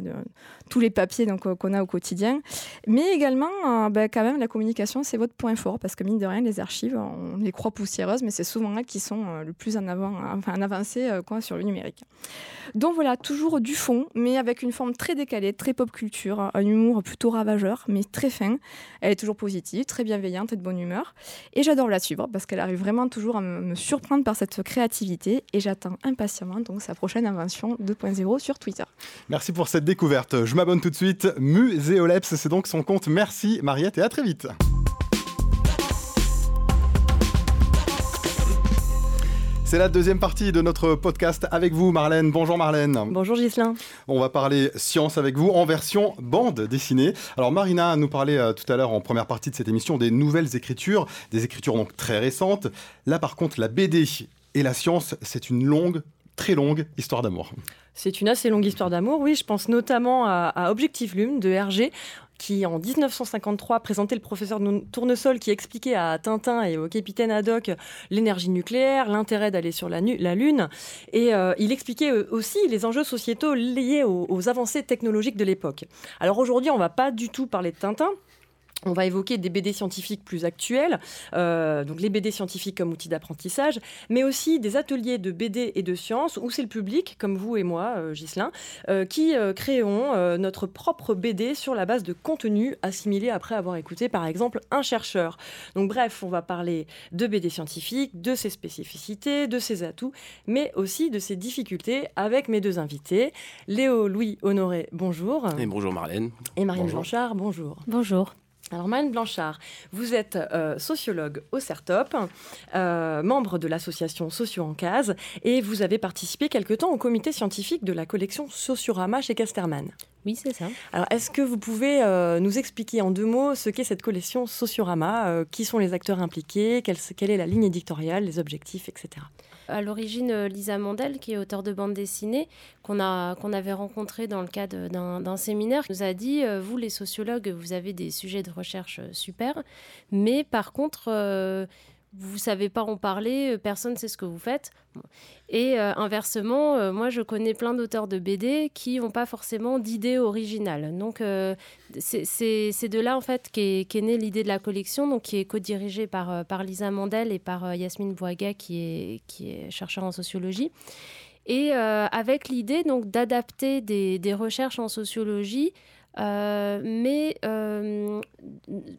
tous les papiers donc qu'on a au quotidien. Mais également, bah, quand même, la communication c'est votre point fort, parce que mine de rien, les archives, on les croit poussiéreuses, mais c'est souvent elles qui sont le plus en avant, enfin en avancé quoi, sur le numérique. Donc voilà, toujours du fond, mais avec une forme très décalée, très pop culture, un humour plutôt ravageur, mais très fin. Elle est toujours positive, très bienveillante et de bonne humeur. Et j'adore la suivre parce qu'elle arrive vraiment toujours à me surprendre par cette créativité. Et j'attends impatiemment sa prochaine invention 2.0 sur Twitter. Merci pour cette découverte. Je m'abonne tout de suite. Muséoleps, c'est donc son compte. Merci Mariette et à très vite. C'est la deuxième partie de notre podcast avec vous, Marlène. Bonjour Marlène. Bonjour Gislain. On va parler science avec vous en version bande dessinée. Alors Marina nous parlait euh, tout à l'heure en première partie de cette émission des nouvelles écritures, des écritures donc très récentes. Là par contre, la BD et la science, c'est une longue, très longue histoire d'amour. C'est une assez longue histoire d'amour, oui. Je pense notamment à, à Objectif Lume de Hergé qui en 1953 présentait le professeur Tournesol qui expliquait à Tintin et au capitaine Haddock l'énergie nucléaire, l'intérêt d'aller sur la, Lune. Et euh, il expliquait euh, aussi les enjeux sociétaux liés aux, aux avancées technologiques de l'époque. Alors aujourd'hui, on ne va pas du tout parler de Tintin. On va évoquer des BD scientifiques plus actuels, euh, donc les BD scientifiques comme outil d'apprentissage, mais aussi des ateliers de BD et de sciences où c'est le public, comme vous et moi, euh, Ghislain, euh, qui créons notre propre BD sur la base de contenu assimilé après avoir écouté par exemple un chercheur. Donc bref, on va parler de BD scientifiques, de ses spécificités, de ses atouts, mais aussi de ses difficultés avec mes deux invités. Léo Louis Honoré, bonjour. Et bonjour Marlène. Et Marine Blanchard, bonjour. Bonjour. Alors, Marine Blanchard, vous êtes euh, sociologue au CERTOP, euh, membre de l'association Socio en Case, et vous avez participé quelque temps au comité scientifique de la collection Sociorama chez Casterman. Oui, c'est ça. Alors, est-ce que vous pouvez euh, nous expliquer en deux mots ce qu'est cette collection Sociorama Qui sont les acteurs impliqués quelle, quelle est la ligne éditoriale, les objectifs, etc à l'origine euh, Lisa Mandel, qui est auteure de bande dessinée, qu'on avait rencontré dans le cadre d'un séminaire, nous a dit euh, Vous, les sociologues, vous avez des sujets de recherche euh, super, mais par contre, vous savez pas en parler, euh, personne ne sait ce que vous faites. Et euh, inversement, euh, moi je connais plein d'auteurs de BD qui n'ont pas forcément d'idée originale. Donc c'est de là en fait qu'est qu née l'idée de la collection, donc qui est co-dirigée par, Lisa Mandel et par Yasmine Boaga qui est, qui est chercheur en sociologie. Et avec l'idée donc d'adapter des, recherches en sociologie euh, mais euh,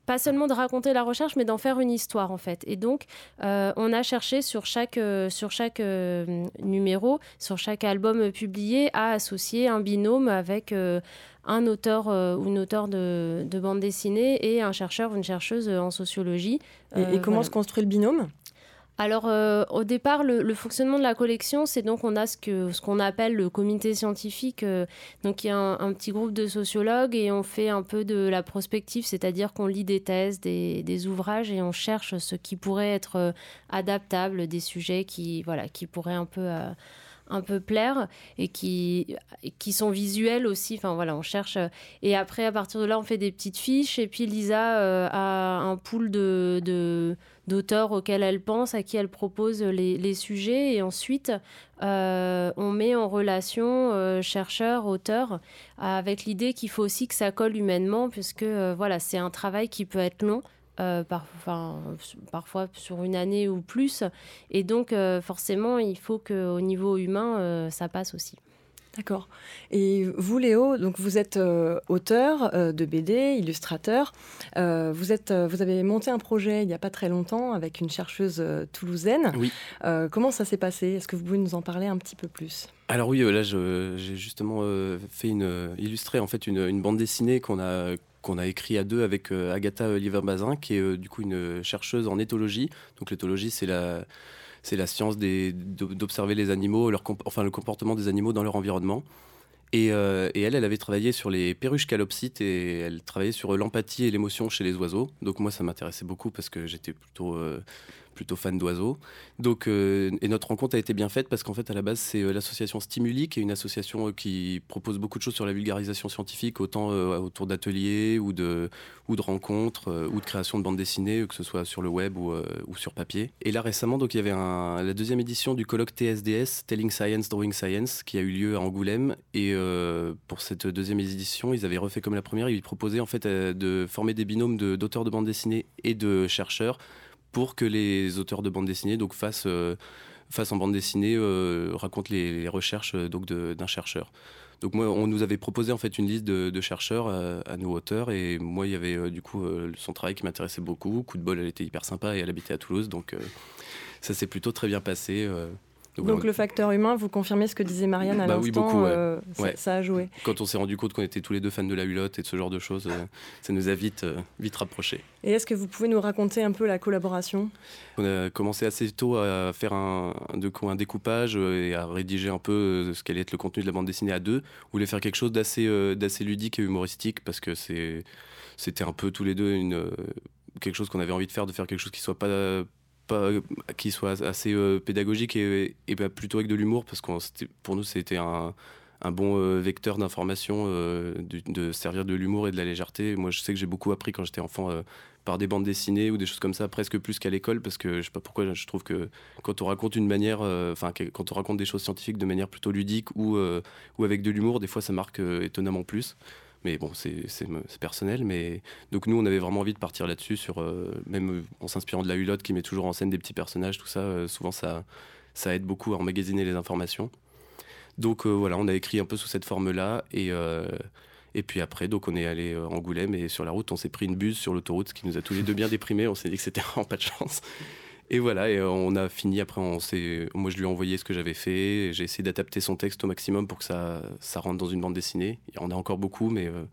pas seulement de raconter la recherche, mais d'en faire une histoire en fait. Et donc, euh, on a cherché sur chaque, sur chaque numéro, sur chaque album publié, à associer un binôme avec un auteur ou une auteure de, de, bande dessinée et un chercheur ou une chercheuse en sociologie. Et, comment se construit le binôme? Alors, euh, au départ, le, fonctionnement de la collection, c'est donc on a ce qu'on ce qu'on appelle le comité scientifique. Euh, donc, il y a un, petit groupe de sociologues et on fait un peu de la prospective, c'est-à-dire qu'on lit des thèses, des, des, ouvrages et on cherche ce qui pourrait être euh, adaptable, des sujets qui, voilà, qui pourraient un peu un peu plaire et qui, qui sont visuels aussi. Enfin voilà, on cherche. Et après, à partir de là, on fait des petites fiches. Et puis Lisa a un pool de, de, d'auteurs auxquels elle pense, à qui elle propose les, sujets. Et ensuite, euh, on met en relation euh, chercheurs, auteurs, avec l'idée qu'il faut aussi que ça colle humainement, puisque euh, voilà, c'est un travail qui peut être long. parfois sur une année ou plus. Et donc, forcément, il faut qu'au niveau humain, ça passe aussi. D'accord. Et vous, Léo, donc vous êtes euh, auteur euh, de BD, illustrateur. Euh, vous, êtes, vous avez monté un projet il n'y a pas très longtemps avec une chercheuse toulousaine. Oui. comment ça s'est passé? Est-ce que vous pouvez nous en parler un petit peu plus? Alors oui, là, j'ai justement fait une, illustré en fait une, bande dessinée qu'on a qu'on a écrit à deux avec Agatha Oliver-Bazin, qui est du coup une chercheuse en éthologie. Donc l'éthologie, c'est la c'est la science d'observer les animaux, leur enfin le comportement des animaux dans leur environnement. Euh, et, elle, elle avait travaillé sur les perruches calopsites et elle travaillait sur l'empathie et l'émotion chez les oiseaux. Donc moi, ça m'intéressait beaucoup parce que j'étais plutôt, euh, plutôt fan d'oiseaux. Donc, et notre rencontre a été bien faite parce qu'en fait, à la base, c'est l'association Stimuli, qui est une association qui propose beaucoup de choses sur la vulgarisation scientifique, autant autour d'ateliers ou de, ou de rencontres ou de création de bandes dessinées, que ce soit sur le web ou, sur papier. Et là, récemment, donc, il y avait la deuxième édition du colloque TSDS, Telling Science, Drawing Science, qui a eu lieu à Angoulême. Et pour cette deuxième édition, ils avaient refait comme la première. Ils proposaient en fait de former des binômes d'auteurs de, de bande dessinée et de chercheurs pour que les auteurs de bande dessinée donc fassent, euh, en bande dessinée euh, racontent les, recherches euh, donc d'un chercheur. Donc moi, on nous avait proposé en fait une liste de, chercheurs à, nos auteurs et moi, il y avait du coup son travail qui m'intéressait beaucoup. Coup de bol, elle était hyper sympa et elle habitait à Toulouse, donc ça s'est plutôt très bien passé. Donc, le facteur humain, vous confirmez ce que disait Marianne à bah, l'instant, euh, ça, a joué. Quand on s'est rendu compte qu'on était tous les deux fans de la hulotte et de ce genre de choses, euh, ça nous a vite, euh, vite rapprochés. Et est-ce que vous pouvez nous raconter un peu la collaboration? On a commencé assez tôt à faire un, un découpage et à rédiger un peu ce qu'allait être le contenu de la bande dessinée à deux. On voulait faire quelque chose d'assez d'assez ludique et humoristique parce que c'était un peu tous les deux une, quelque chose qu'on avait envie de faire, de faire quelque chose qui soit pas qui soit assez euh, pédagogique et, bah, plutôt avec de l'humour, parce que pour nous, c'était un, bon euh, vecteur d'information, euh, de, servir de l'humour et de la légèreté. Moi, je sais que j'ai beaucoup appris quand j'étais enfant par des bandes dessinées ou des choses comme ça, presque plus qu'à l'école, parce que je sais pas pourquoi, je trouve que quand on raconte une manière, enfin, quand on raconte des choses scientifiques de manière plutôt ludique ou, ou avec de l'humour, des fois, ça marque étonnamment plus. Mais bon, c'est personnel. Mais donc nous, on avait vraiment envie de partir là-dessus, sur euh, même en s'inspirant de la Hulotte qui met toujours en scène des petits personnages, tout ça. Euh, souvent, ça, aide beaucoup à emmagasiner les informations. Donc euh, voilà, on a écrit un peu sous cette forme-là et et puis après, donc on est allé à Angoulême et sur la route, on s'est pris une buse sur l'autoroute, ce qui nous a tous les deux bien déprimés. On s'est dit que c'était [LAUGHS] vraiment pas de chance. Et voilà, et on a fini. Après, on moi, je lui ai envoyé ce que j'avais fait. J'ai essayé d'adapter son texte au maximum pour que ça, ça rentre dans une bande dessinée. Il y en a encore beaucoup, mais, euh,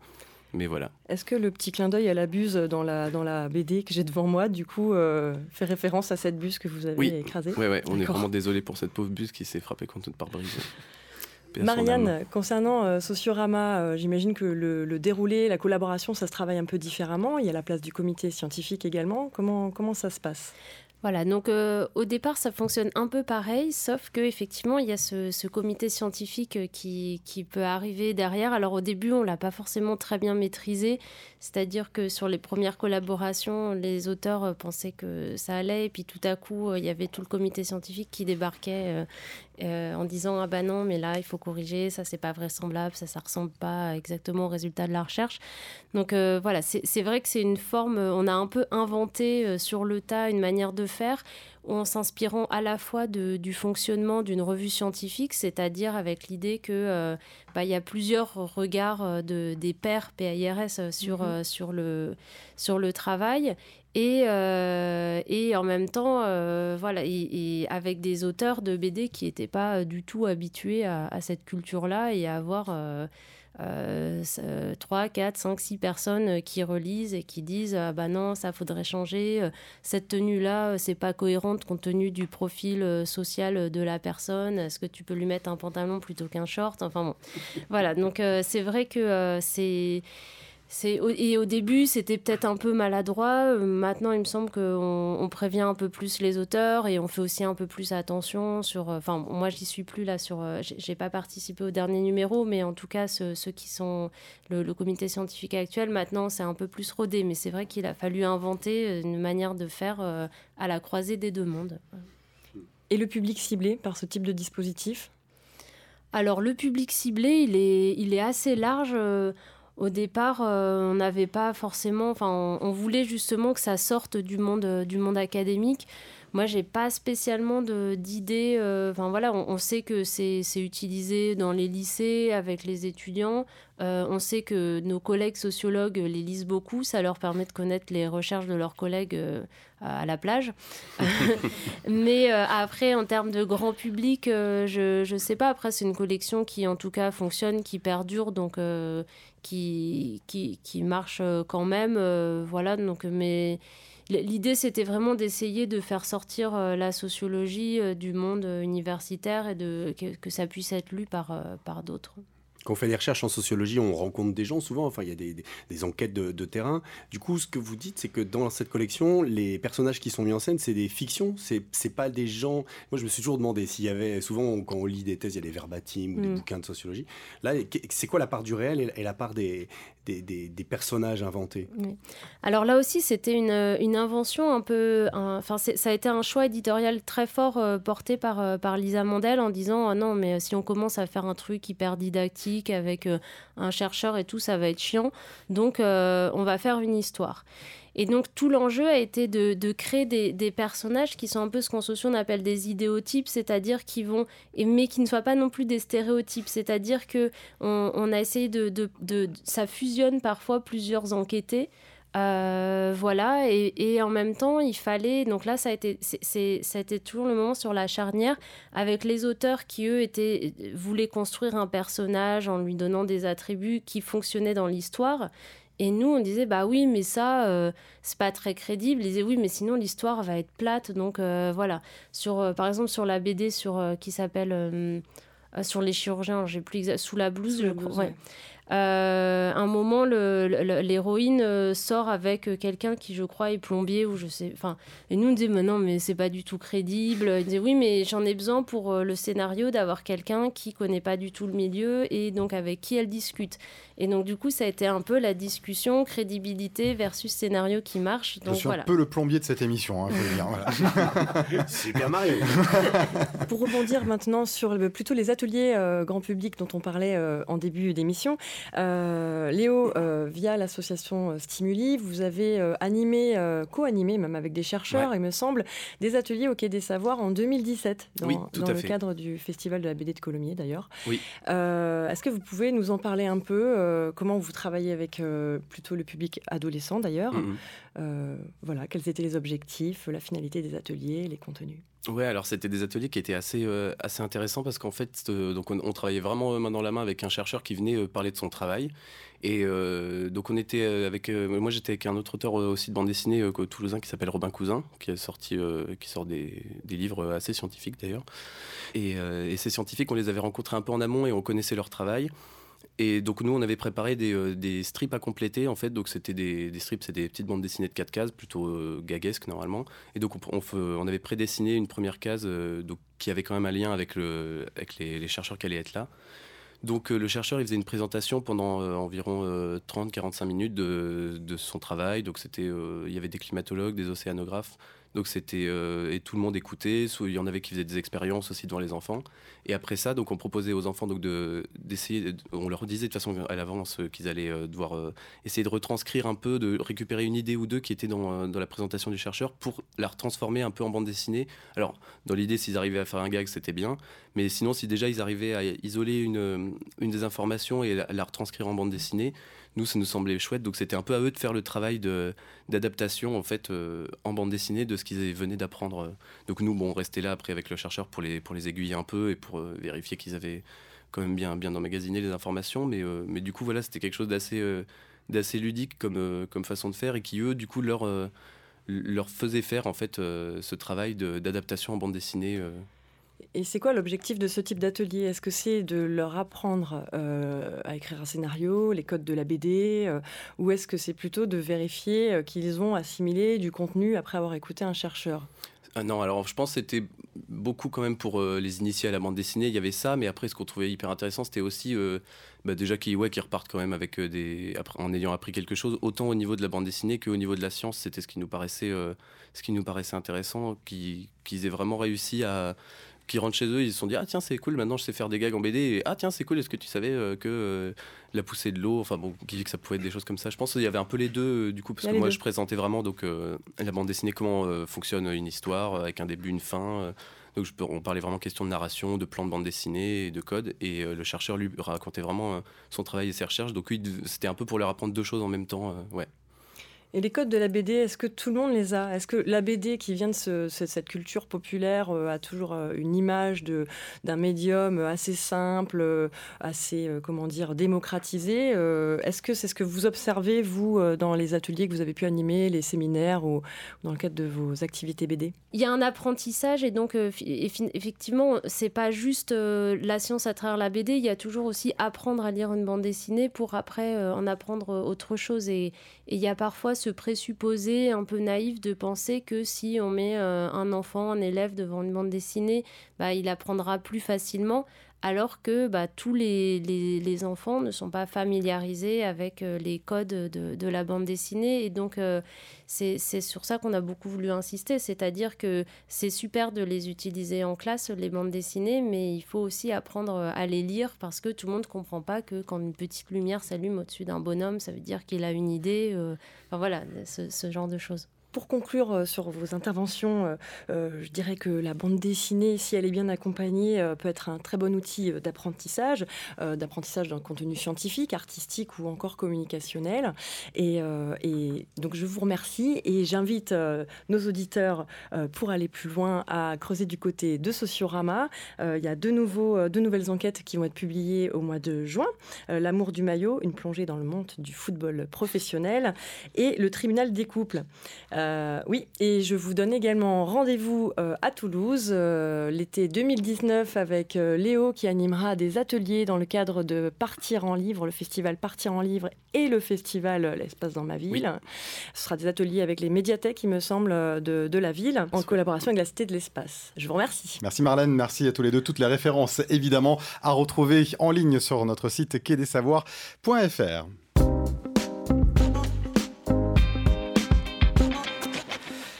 mais voilà. Est-ce que le petit clin d'œil à la buse dans la, dans la BD que j'ai devant moi, du coup, euh, fait référence à cette buse que vous avez écrasée? Oui, ouais, on est vraiment désolé pour cette pauvre buse qui s'est frappée contre notre pare-brise. Marianne, concernant euh, Sociorama, j'imagine que le, le, déroulé, la collaboration, ça se travaille un peu différemment. Il y a la place du comité scientifique également. Comment, comment ça se passe? Voilà, donc euh, au départ, ça fonctionne un peu pareil, sauf qu'effectivement, il y a ce, comité scientifique euh, qui, qui, peut arriver derrière. Alors au début, on l'a pas forcément très bien maîtrisé, c'est-à-dire que sur les premières collaborations, les auteurs euh, pensaient que ça allait, et puis tout à coup, il y avait tout le comité scientifique qui débarquait en disant ah bah non, mais là, il faut corriger, ça c'est pas vraisemblable, ça ça ressemble pas exactement au résultat de la recherche. Donc voilà, c'est vrai que c'est une forme, on a un peu inventé sur le tas une manière de faire en s'inspirant à la fois du fonctionnement d'une revue scientifique, c'est-à-dire avec l'idée que euh, bah, il y a plusieurs regards euh, de, des pairs euh, sur, mhm. sur, le, sur le travail. Et, et en même temps, voilà, et, avec des auteurs de BD qui n'étaient pas du tout habitués à, cette culture-là et à avoir 3, 4, 5, 6 personnes euh, qui relisent et qui disent ah bah non, ça faudrait changer, euh, cette tenue-là, euh, c'est pas cohérente compte tenu du profil social de la personne, est-ce que tu peux lui mettre un pantalon plutôt qu'un short? Enfin bon, voilà, donc c'est vrai que c'est et au début, c'était peut-être un peu maladroit. Euh, maintenant, il me semble qu'on on prévient un peu plus les auteurs et on fait aussi un peu plus attention sur. Euh, enfin, moi, j'y suis plus là sur. Euh, j'ai pas participé au dernier numéro, mais en tout cas, ceux, qui sont le, comité scientifique actuel, maintenant, c'est un peu plus rodé. Mais c'est vrai qu'il a fallu inventer une manière de faire à la croisée des deux mondes. Et le public ciblé par ce type de dispositif? Alors, le public ciblé, il est, il est assez large au départ, euh, on n'avait pas forcément, enfin, on, voulait justement que ça sorte du monde, euh, du monde académique. Moi, j'ai pas spécialement d'idées. Euh, enfin voilà, on, sait que c'est utilisé dans les lycées avec les étudiants. on sait que nos collègues sociologues les lisent beaucoup. Ça leur permet de connaître les recherches de leurs collègues à la plage. [LAUGHS] [LAUGHS] Mais après, en termes de grand public, je ne sais pas. Après, c'est une collection qui, en tout cas, fonctionne, qui perdure. Donc, qui, qui, qui marche euh, quand même. Euh, voilà, donc, mais l'idée, c'était vraiment d'essayer de faire sortir euh, la sociologie du monde universitaire et de, que, ça puisse être lu par, par d'autres. Quand on fait des recherches en sociologie, on rencontre des gens souvent, enfin il y a des, enquêtes de, terrain. Du coup, ce que vous dites, c'est que dans cette collection, les personnages qui sont mis en scène, c'est des fictions, c'est, pas des gens... Moi je me suis toujours demandé s'il y avait, souvent quand on lit des thèses, il y a des verbatims ou des mm. bouquins de sociologie. Là, c'est quoi la part du réel et la part des, des, personnages inventés? Alors là aussi, c'était une, une, invention un peu. Enfin, ça a été un choix éditorial très fort euh, porté par, euh, par Lisa Mandel en disant oh non, mais si on commence à faire un truc hyper didactique avec euh, un chercheur et tout, ça va être chiant. Donc, on va faire une histoire. Et donc tout l'enjeu a été de, créer des, personnages qui sont un peu ce qu'en socio on appelle des idéotypes, c'est-à-dire qui vont, mais qui ne soient pas non plus des stéréotypes, c'est-à-dire que on, a essayé de, de, ça fusionne parfois plusieurs enquêtés. Euh, voilà, et, en même temps, il fallait. Donc là, ça a, été, c'est, ça a été toujours le moment sur la charnière avec les auteurs qui, eux, étaient, voulaient construire un personnage en lui donnant des attributs qui fonctionnaient dans l'histoire. Et nous, on disait, bah oui, mais ça, euh, c'est pas très crédible. Ils disaient, oui, mais sinon, l'histoire va être plate. Donc, euh, voilà. Sur, par exemple, sur la BD sur, qui s'appelle Sur les chirurgiens, j'ai plus sous la blouse, je crois. Euh, un moment, l'héroïne euh, sort avec euh, quelqu'un qui, je crois, est plombier ou je sais. Enfin, et nous on disait, mais non, mais c'est pas du tout crédible. Il disait, oui, mais j'en ai besoin pour le scénario d'avoir quelqu'un qui connaît pas du tout le milieu et donc avec qui elle discute. Et donc, du coup, ça a été un peu la discussion crédibilité versus scénario qui marche. Donc, je suis un peu le plombier de cette émission, hein, dire. Voilà. [LAUGHS] [LAUGHS] Super Mario. pour rebondir maintenant sur plutôt les ateliers grand public dont on parlait en début d'émission. Euh, Léo, euh, via l'association euh, Stimuli, vous avez animé, co-animé même avec des chercheurs, il me semble, des ateliers au Quai des Savoirs en 2017, dans, le cadre du Festival de la BD de Colomiers d'ailleurs. Oui. Est-ce que vous pouvez nous en parler un peu Comment vous travaillez avec plutôt le public adolescent d'ailleurs mm-hmm. Voilà, quels étaient les objectifs, la finalité des ateliers, les contenus? Ouais, alors c'était des ateliers qui étaient assez, euh, assez intéressants parce qu'en fait, euh, donc on, travaillait vraiment main dans la main avec un chercheur qui venait euh, parler de son travail. Et donc on était avec, moi j'étais avec un autre auteur aussi de bande dessinée toulousain qui s'appelle Robin Cousin, qui qui sort des, des, livres assez scientifiques d'ailleurs. Et, ces scientifiques, on les avait rencontrés un peu en amont et on connaissait leur travail. Et donc nous, on avait préparé des, euh, des strips à compléter, en fait. Donc c'était des, strips, c'est des petites bandes dessinées de 4 cases, plutôt euh, gaguesques normalement. Et donc on, on, avait prédessiné une première case euh, donc, qui avait quand même un lien avec les, chercheurs qui allaient être là. Donc le chercheur, il faisait une présentation pendant environ 30-45 minutes de, de, son travail. Donc c'était, il y avait des climatologues, des océanographes, donc c'était euh, et tout le monde écoutait. Il y en avait qui faisaient des expériences aussi devant les enfants. Et après ça, donc on proposait aux enfants donc de d'essayer. On leur disait de façon à l'avance euh, qu'ils allaient euh, devoir essayer de retranscrire un peu, de récupérer une idée ou deux qui était dans, dans la présentation du chercheur pour la retransformer un peu en bande dessinée. Alors dans l'idée, s'ils arrivaient à faire un gag, c'était bien. Mais sinon, si déjà ils arrivaient à isoler une, une des informations et la retranscrire en bande dessinée, nous, ça nous semblait chouette. Donc c'était un peu à eux de faire le travail d'adaptation en fait euh, en bande dessinée de ce qu'ils venaient d'apprendre. Donc nous, bon, on restait là après avec le chercheur pour les, pour les aiguiller un peu et pour euh, vérifier qu'ils avaient quand même bien, bien emmagasiné les informations. Mais, euh, mais du coup, voilà, c'était quelque chose d'assez d'assez ludique comme, comme façon de faire et qui, eux, du coup, leur, leur faisait faire en fait ce travail d'adaptation en bande dessinée. Et c'est quoi l'objectif de ce type d'atelier? Est-ce que c'est de leur apprendre euh, à écrire un scénario, les codes de la BD, euh, ou est-ce que c'est plutôt de vérifier euh, qu'ils ont assimilé du contenu après avoir écouté un chercheur? Non, alors je pense que c'était beaucoup quand même pour les initiés à la bande dessinée, il y avait ça, mais après ce qu'on trouvait hyper intéressant, c'était aussi bah, déjà qu'ils repartent quand même avec des, en ayant appris quelque chose, autant au niveau de la bande dessinée qu'au niveau de la science, c'était ce qui nous paraissait, ce qui nous paraissait intéressant, qu'ils aient vraiment réussi à qui rentrent chez eux, ils se sont dit ah tiens c'est cool, maintenant je sais faire des gags en BD et ah tiens c'est cool, est-ce que tu savais euh, que euh, la poussée de l'eau, enfin bon, que ça pouvait être des choses comme ça. Je pense qu'il y avait un peu les deux euh, du coup parce que moi je présentais vraiment donc la bande dessinée comment fonctionne une histoire avec un début, une fin. donc je peux, on parlait vraiment question de narration, de plan de bande dessinée et de code et le chercheur lui racontait vraiment son travail et ses recherches. Donc oui, c'était un peu pour leur apprendre deux choses en même temps, ouais. Et les codes de la BD, est-ce que tout le monde les a? Est-ce que la BD qui vient de cette culture populaire euh, a toujours euh, une image d'un médium assez simple, euh, assez, comment dire, démocratisé Est-ce que c'est ce que vous observez, vous, dans les ateliers que vous avez pu animer, les séminaires ou, dans le cadre de vos activités BD Il y a un apprentissage et donc, effectivement, c'est pas juste la science à travers la BD, il y a toujours aussi apprendre à lire une bande dessinée pour après en apprendre autre chose. Et il y a parfois ce présupposé un peu naïf de penser que si on met euh, un enfant, un élève devant une bande dessinée, bah, il apprendra plus facilement alors que bah, tous les, enfants ne sont pas familiarisés avec euh, les codes de, de, la bande dessinée. Et donc, euh, c'est sur ça qu'on a beaucoup voulu insister, c'est-à-dire que c'est super de les utiliser en classe, les bandes dessinées, mais il faut aussi apprendre à les lire parce que tout le monde ne comprend pas que quand une petite lumière s'allume au-dessus d'un bonhomme, ça veut dire qu'il a une idée. Euh, enfin voilà, ce genre de choses. Pour conclure euh, sur vos interventions, euh, euh, je dirais que la bande dessinée, si elle est bien accompagnée, peut être un très bon outil d'apprentissage, d'apprentissage d'un contenu scientifique, artistique ou encore communicationnel. Et, donc je vous remercie et j'invite nos auditeurs pour aller plus loin à creuser du côté de Sociorama. il y a deux, deux nouvelles enquêtes qui vont être publiées au mois de juin. L'amour du maillot, une plongée dans le monde du football professionnel et le tribunal des couples. Euh, oui, et je vous donne également rendez-vous euh, à Toulouse euh, l'été 2019 avec Léo qui animera des ateliers dans le cadre de Partir en livre, le festival Partir en livre et le festival L'espace dans ma ville. Ce sera des ateliers avec les médiathèques, il me semble, de, de la ville, en collaboration avec la Cité de l'Espace. Je vous remercie. Merci Marlène, merci à tous les deux. Toutes les références, évidemment, à retrouver en ligne sur notre site quai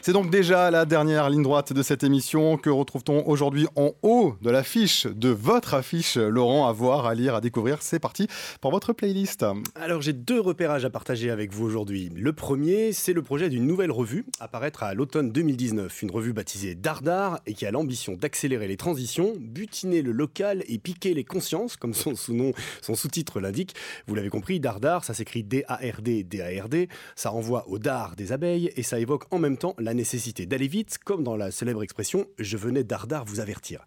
C'est donc déjà la dernière ligne droite de cette émission que retrouve-t-on aujourd'hui en haut de l'affiche, de votre affiche, Laurent, à voir, à lire, à découvrir? C'est parti pour votre playlist. Alors j'ai deux repérages à partager avec vous aujourd'hui. Le premier, c'est le projet d'une nouvelle revue à à l'automne 2019. Une revue baptisée Dardar et qui a l'ambition d'accélérer les transitions, butiner le local et piquer les consciences, comme son sous-titre l'indique. Vous l'avez compris, Dardar, ça s'écrit D-A-R-D, D-A-R-D. Ça renvoie au dard des abeilles et ça évoque en même temps la nécessité d'aller vite, comme dans la célèbre expression Je venais Dardar vous avertir.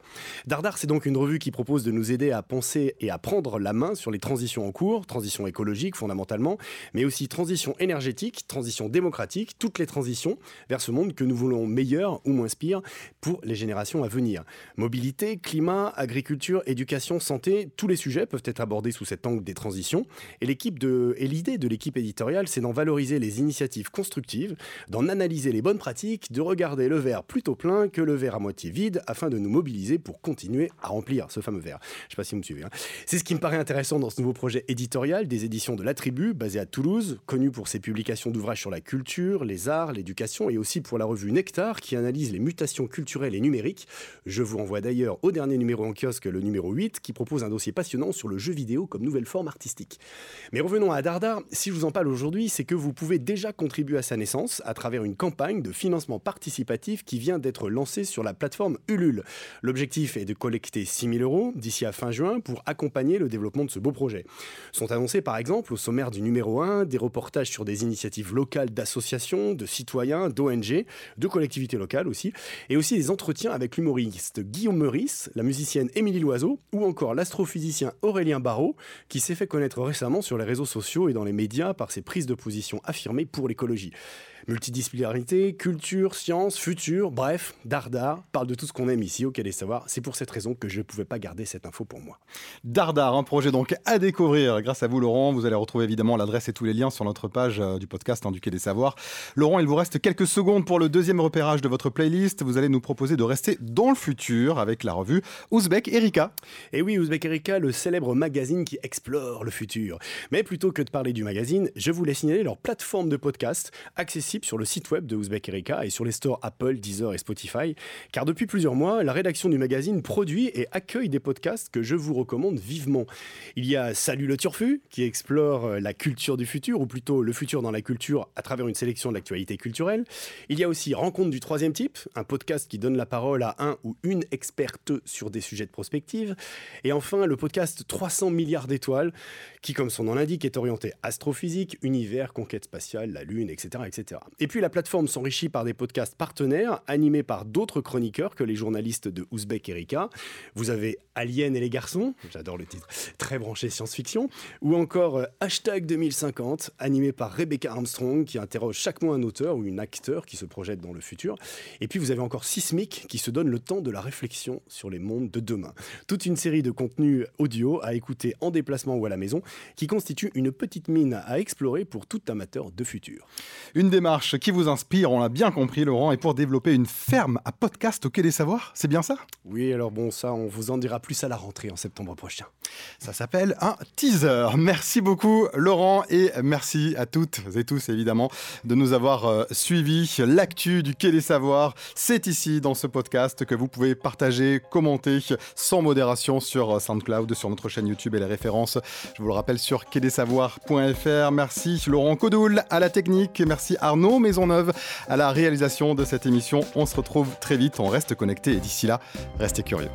Dardar, c'est donc une revue qui propose de nous aider à penser et à prendre la main sur les transitions en cours, transition écologique fondamentalement, mais aussi transition énergétique, transition démocratique, toutes les transitions vers ce monde que nous voulons meilleur ou moins pire pour les générations à venir. Mobilité, climat, agriculture, éducation, santé, tous les sujets peuvent être abordés sous cet angle des transitions. Et l'idée de l'équipe éditoriale, c'est d'en valoriser les initiatives constructives, d'en analyser les bonnes pratiques de regarder le verre plutôt plein que le verre à moitié vide afin de nous mobiliser pour continuer à remplir ce fameux verre. Je sais pas si vous me suivez. Hein. C'est ce qui me paraît intéressant dans ce nouveau projet éditorial des éditions de La Tribu, basé à Toulouse, connu pour ses publications d'ouvrages sur la culture, les arts, l'éducation et aussi pour la revue Nectar qui analyse les mutations culturelles et numériques. Je vous renvoie d'ailleurs au dernier numéro en kiosque, le numéro 8, qui propose un dossier passionnant sur le jeu vidéo comme nouvelle forme artistique. Mais revenons à Dardar. Si je vous en parle aujourd'hui, c'est que vous pouvez déjà contribuer à sa naissance à travers une campagne de financement participatif qui vient d'être lancé sur la plateforme Ulule. L'objectif est de collecter 6 000 euros d'ici à fin juin pour accompagner le développement de ce beau projet. Sont annoncés par exemple au sommaire du numéro 1 des reportages sur des initiatives locales d'associations, de citoyens, d'ONG, de collectivités locales aussi, et aussi des entretiens avec l'humoriste Guillaume Meurice, la musicienne Émilie Loiseau ou encore l'astrophysicien Aurélien Barrault qui s'est fait connaître récemment sur les réseaux sociaux et dans les médias par ses prises de position affirmées pour l'écologie. Multidisciplinarité, culture, science, futur, bref, Dardar parle de tout ce qu'on aime ici au Quai des Savoirs. C'est pour cette raison que je ne pouvais pas garder cette info pour moi. Dardar, un projet donc à découvrir grâce à vous Laurent. Vous allez retrouver évidemment l'adresse et tous les liens sur notre page euh, du podcast hein, du Quai des Savoirs. Laurent, il vous reste quelques secondes pour le deuxième repérage de votre playlist. Vous allez nous proposer de rester dans le futur avec la revue Ouzbek Erika. Et oui, Ouzbek Erika, le célèbre magazine qui explore le futur. Mais plutôt que de parler du magazine, je voulais signaler leur plateforme de podcast accessible sur le site web de Ouzbek Erika et sur les stores Apple, Deezer et Spotify. Car depuis plusieurs mois, la rédaction du magazine produit et accueille des podcasts que je vous recommande vivement. Il y a Salut le Turfu, qui explore euh, la culture du futur, ou plutôt le futur dans la culture à travers une sélection de l'actualité culturelle. Il y a aussi Rencontre du troisième type, un podcast qui donne la parole à un ou une experte sur des sujets de prospective. Et enfin, le podcast 300 milliards d'étoiles, qui, comme son nom l'indique, est orienté astrophysique, univers, conquête spatiale, la Lune, etc. etc. Et puis la plateforme s'enrichit par des podcasts partenaires, animés par d'autres chroniqueurs que les journalistes de Ouzbek Erika. Vous avez Alien et les garçons, j'adore le titre, très branché science-fiction, ou encore euh, Hashtag 2050, animé par Rebecca Armstrong, qui interroge chaque mois un auteur ou une acteur qui se projette dans le futur. Et puis vous avez encore Sismic, qui se donne le temps de la réflexion sur les mondes de demain. Toute une série de contenus audio à écouter en déplacement ou à la maison, qui constitue une petite mine à explorer pour tout amateur de futur. Une démarche qui vous inspire, on l'a bien compris Laurent, et pour développer une ferme à podcast au Quai des Savoirs, c'est bien ça? Oui, alors bon, ça, on vous en dira plus à la rentrée en septembre prochain. Ça s'appelle un teaser. Merci beaucoup Laurent et merci à toutes et tous évidemment de nous avoir euh, suivis. L'actu du Quai des Savoirs, c'est ici dans ce podcast que vous pouvez partager, commenter sans modération sur euh, SoundCloud, sur notre chaîne YouTube et les références, je vous le rappelle, sur quaidesavoirs.fr. Merci Laurent Codoul à la technique, merci Arnaud Maisonneuve à réalisation de cette émission. On se retrouve très vite, on reste connecté et d'ici là, restez curieux.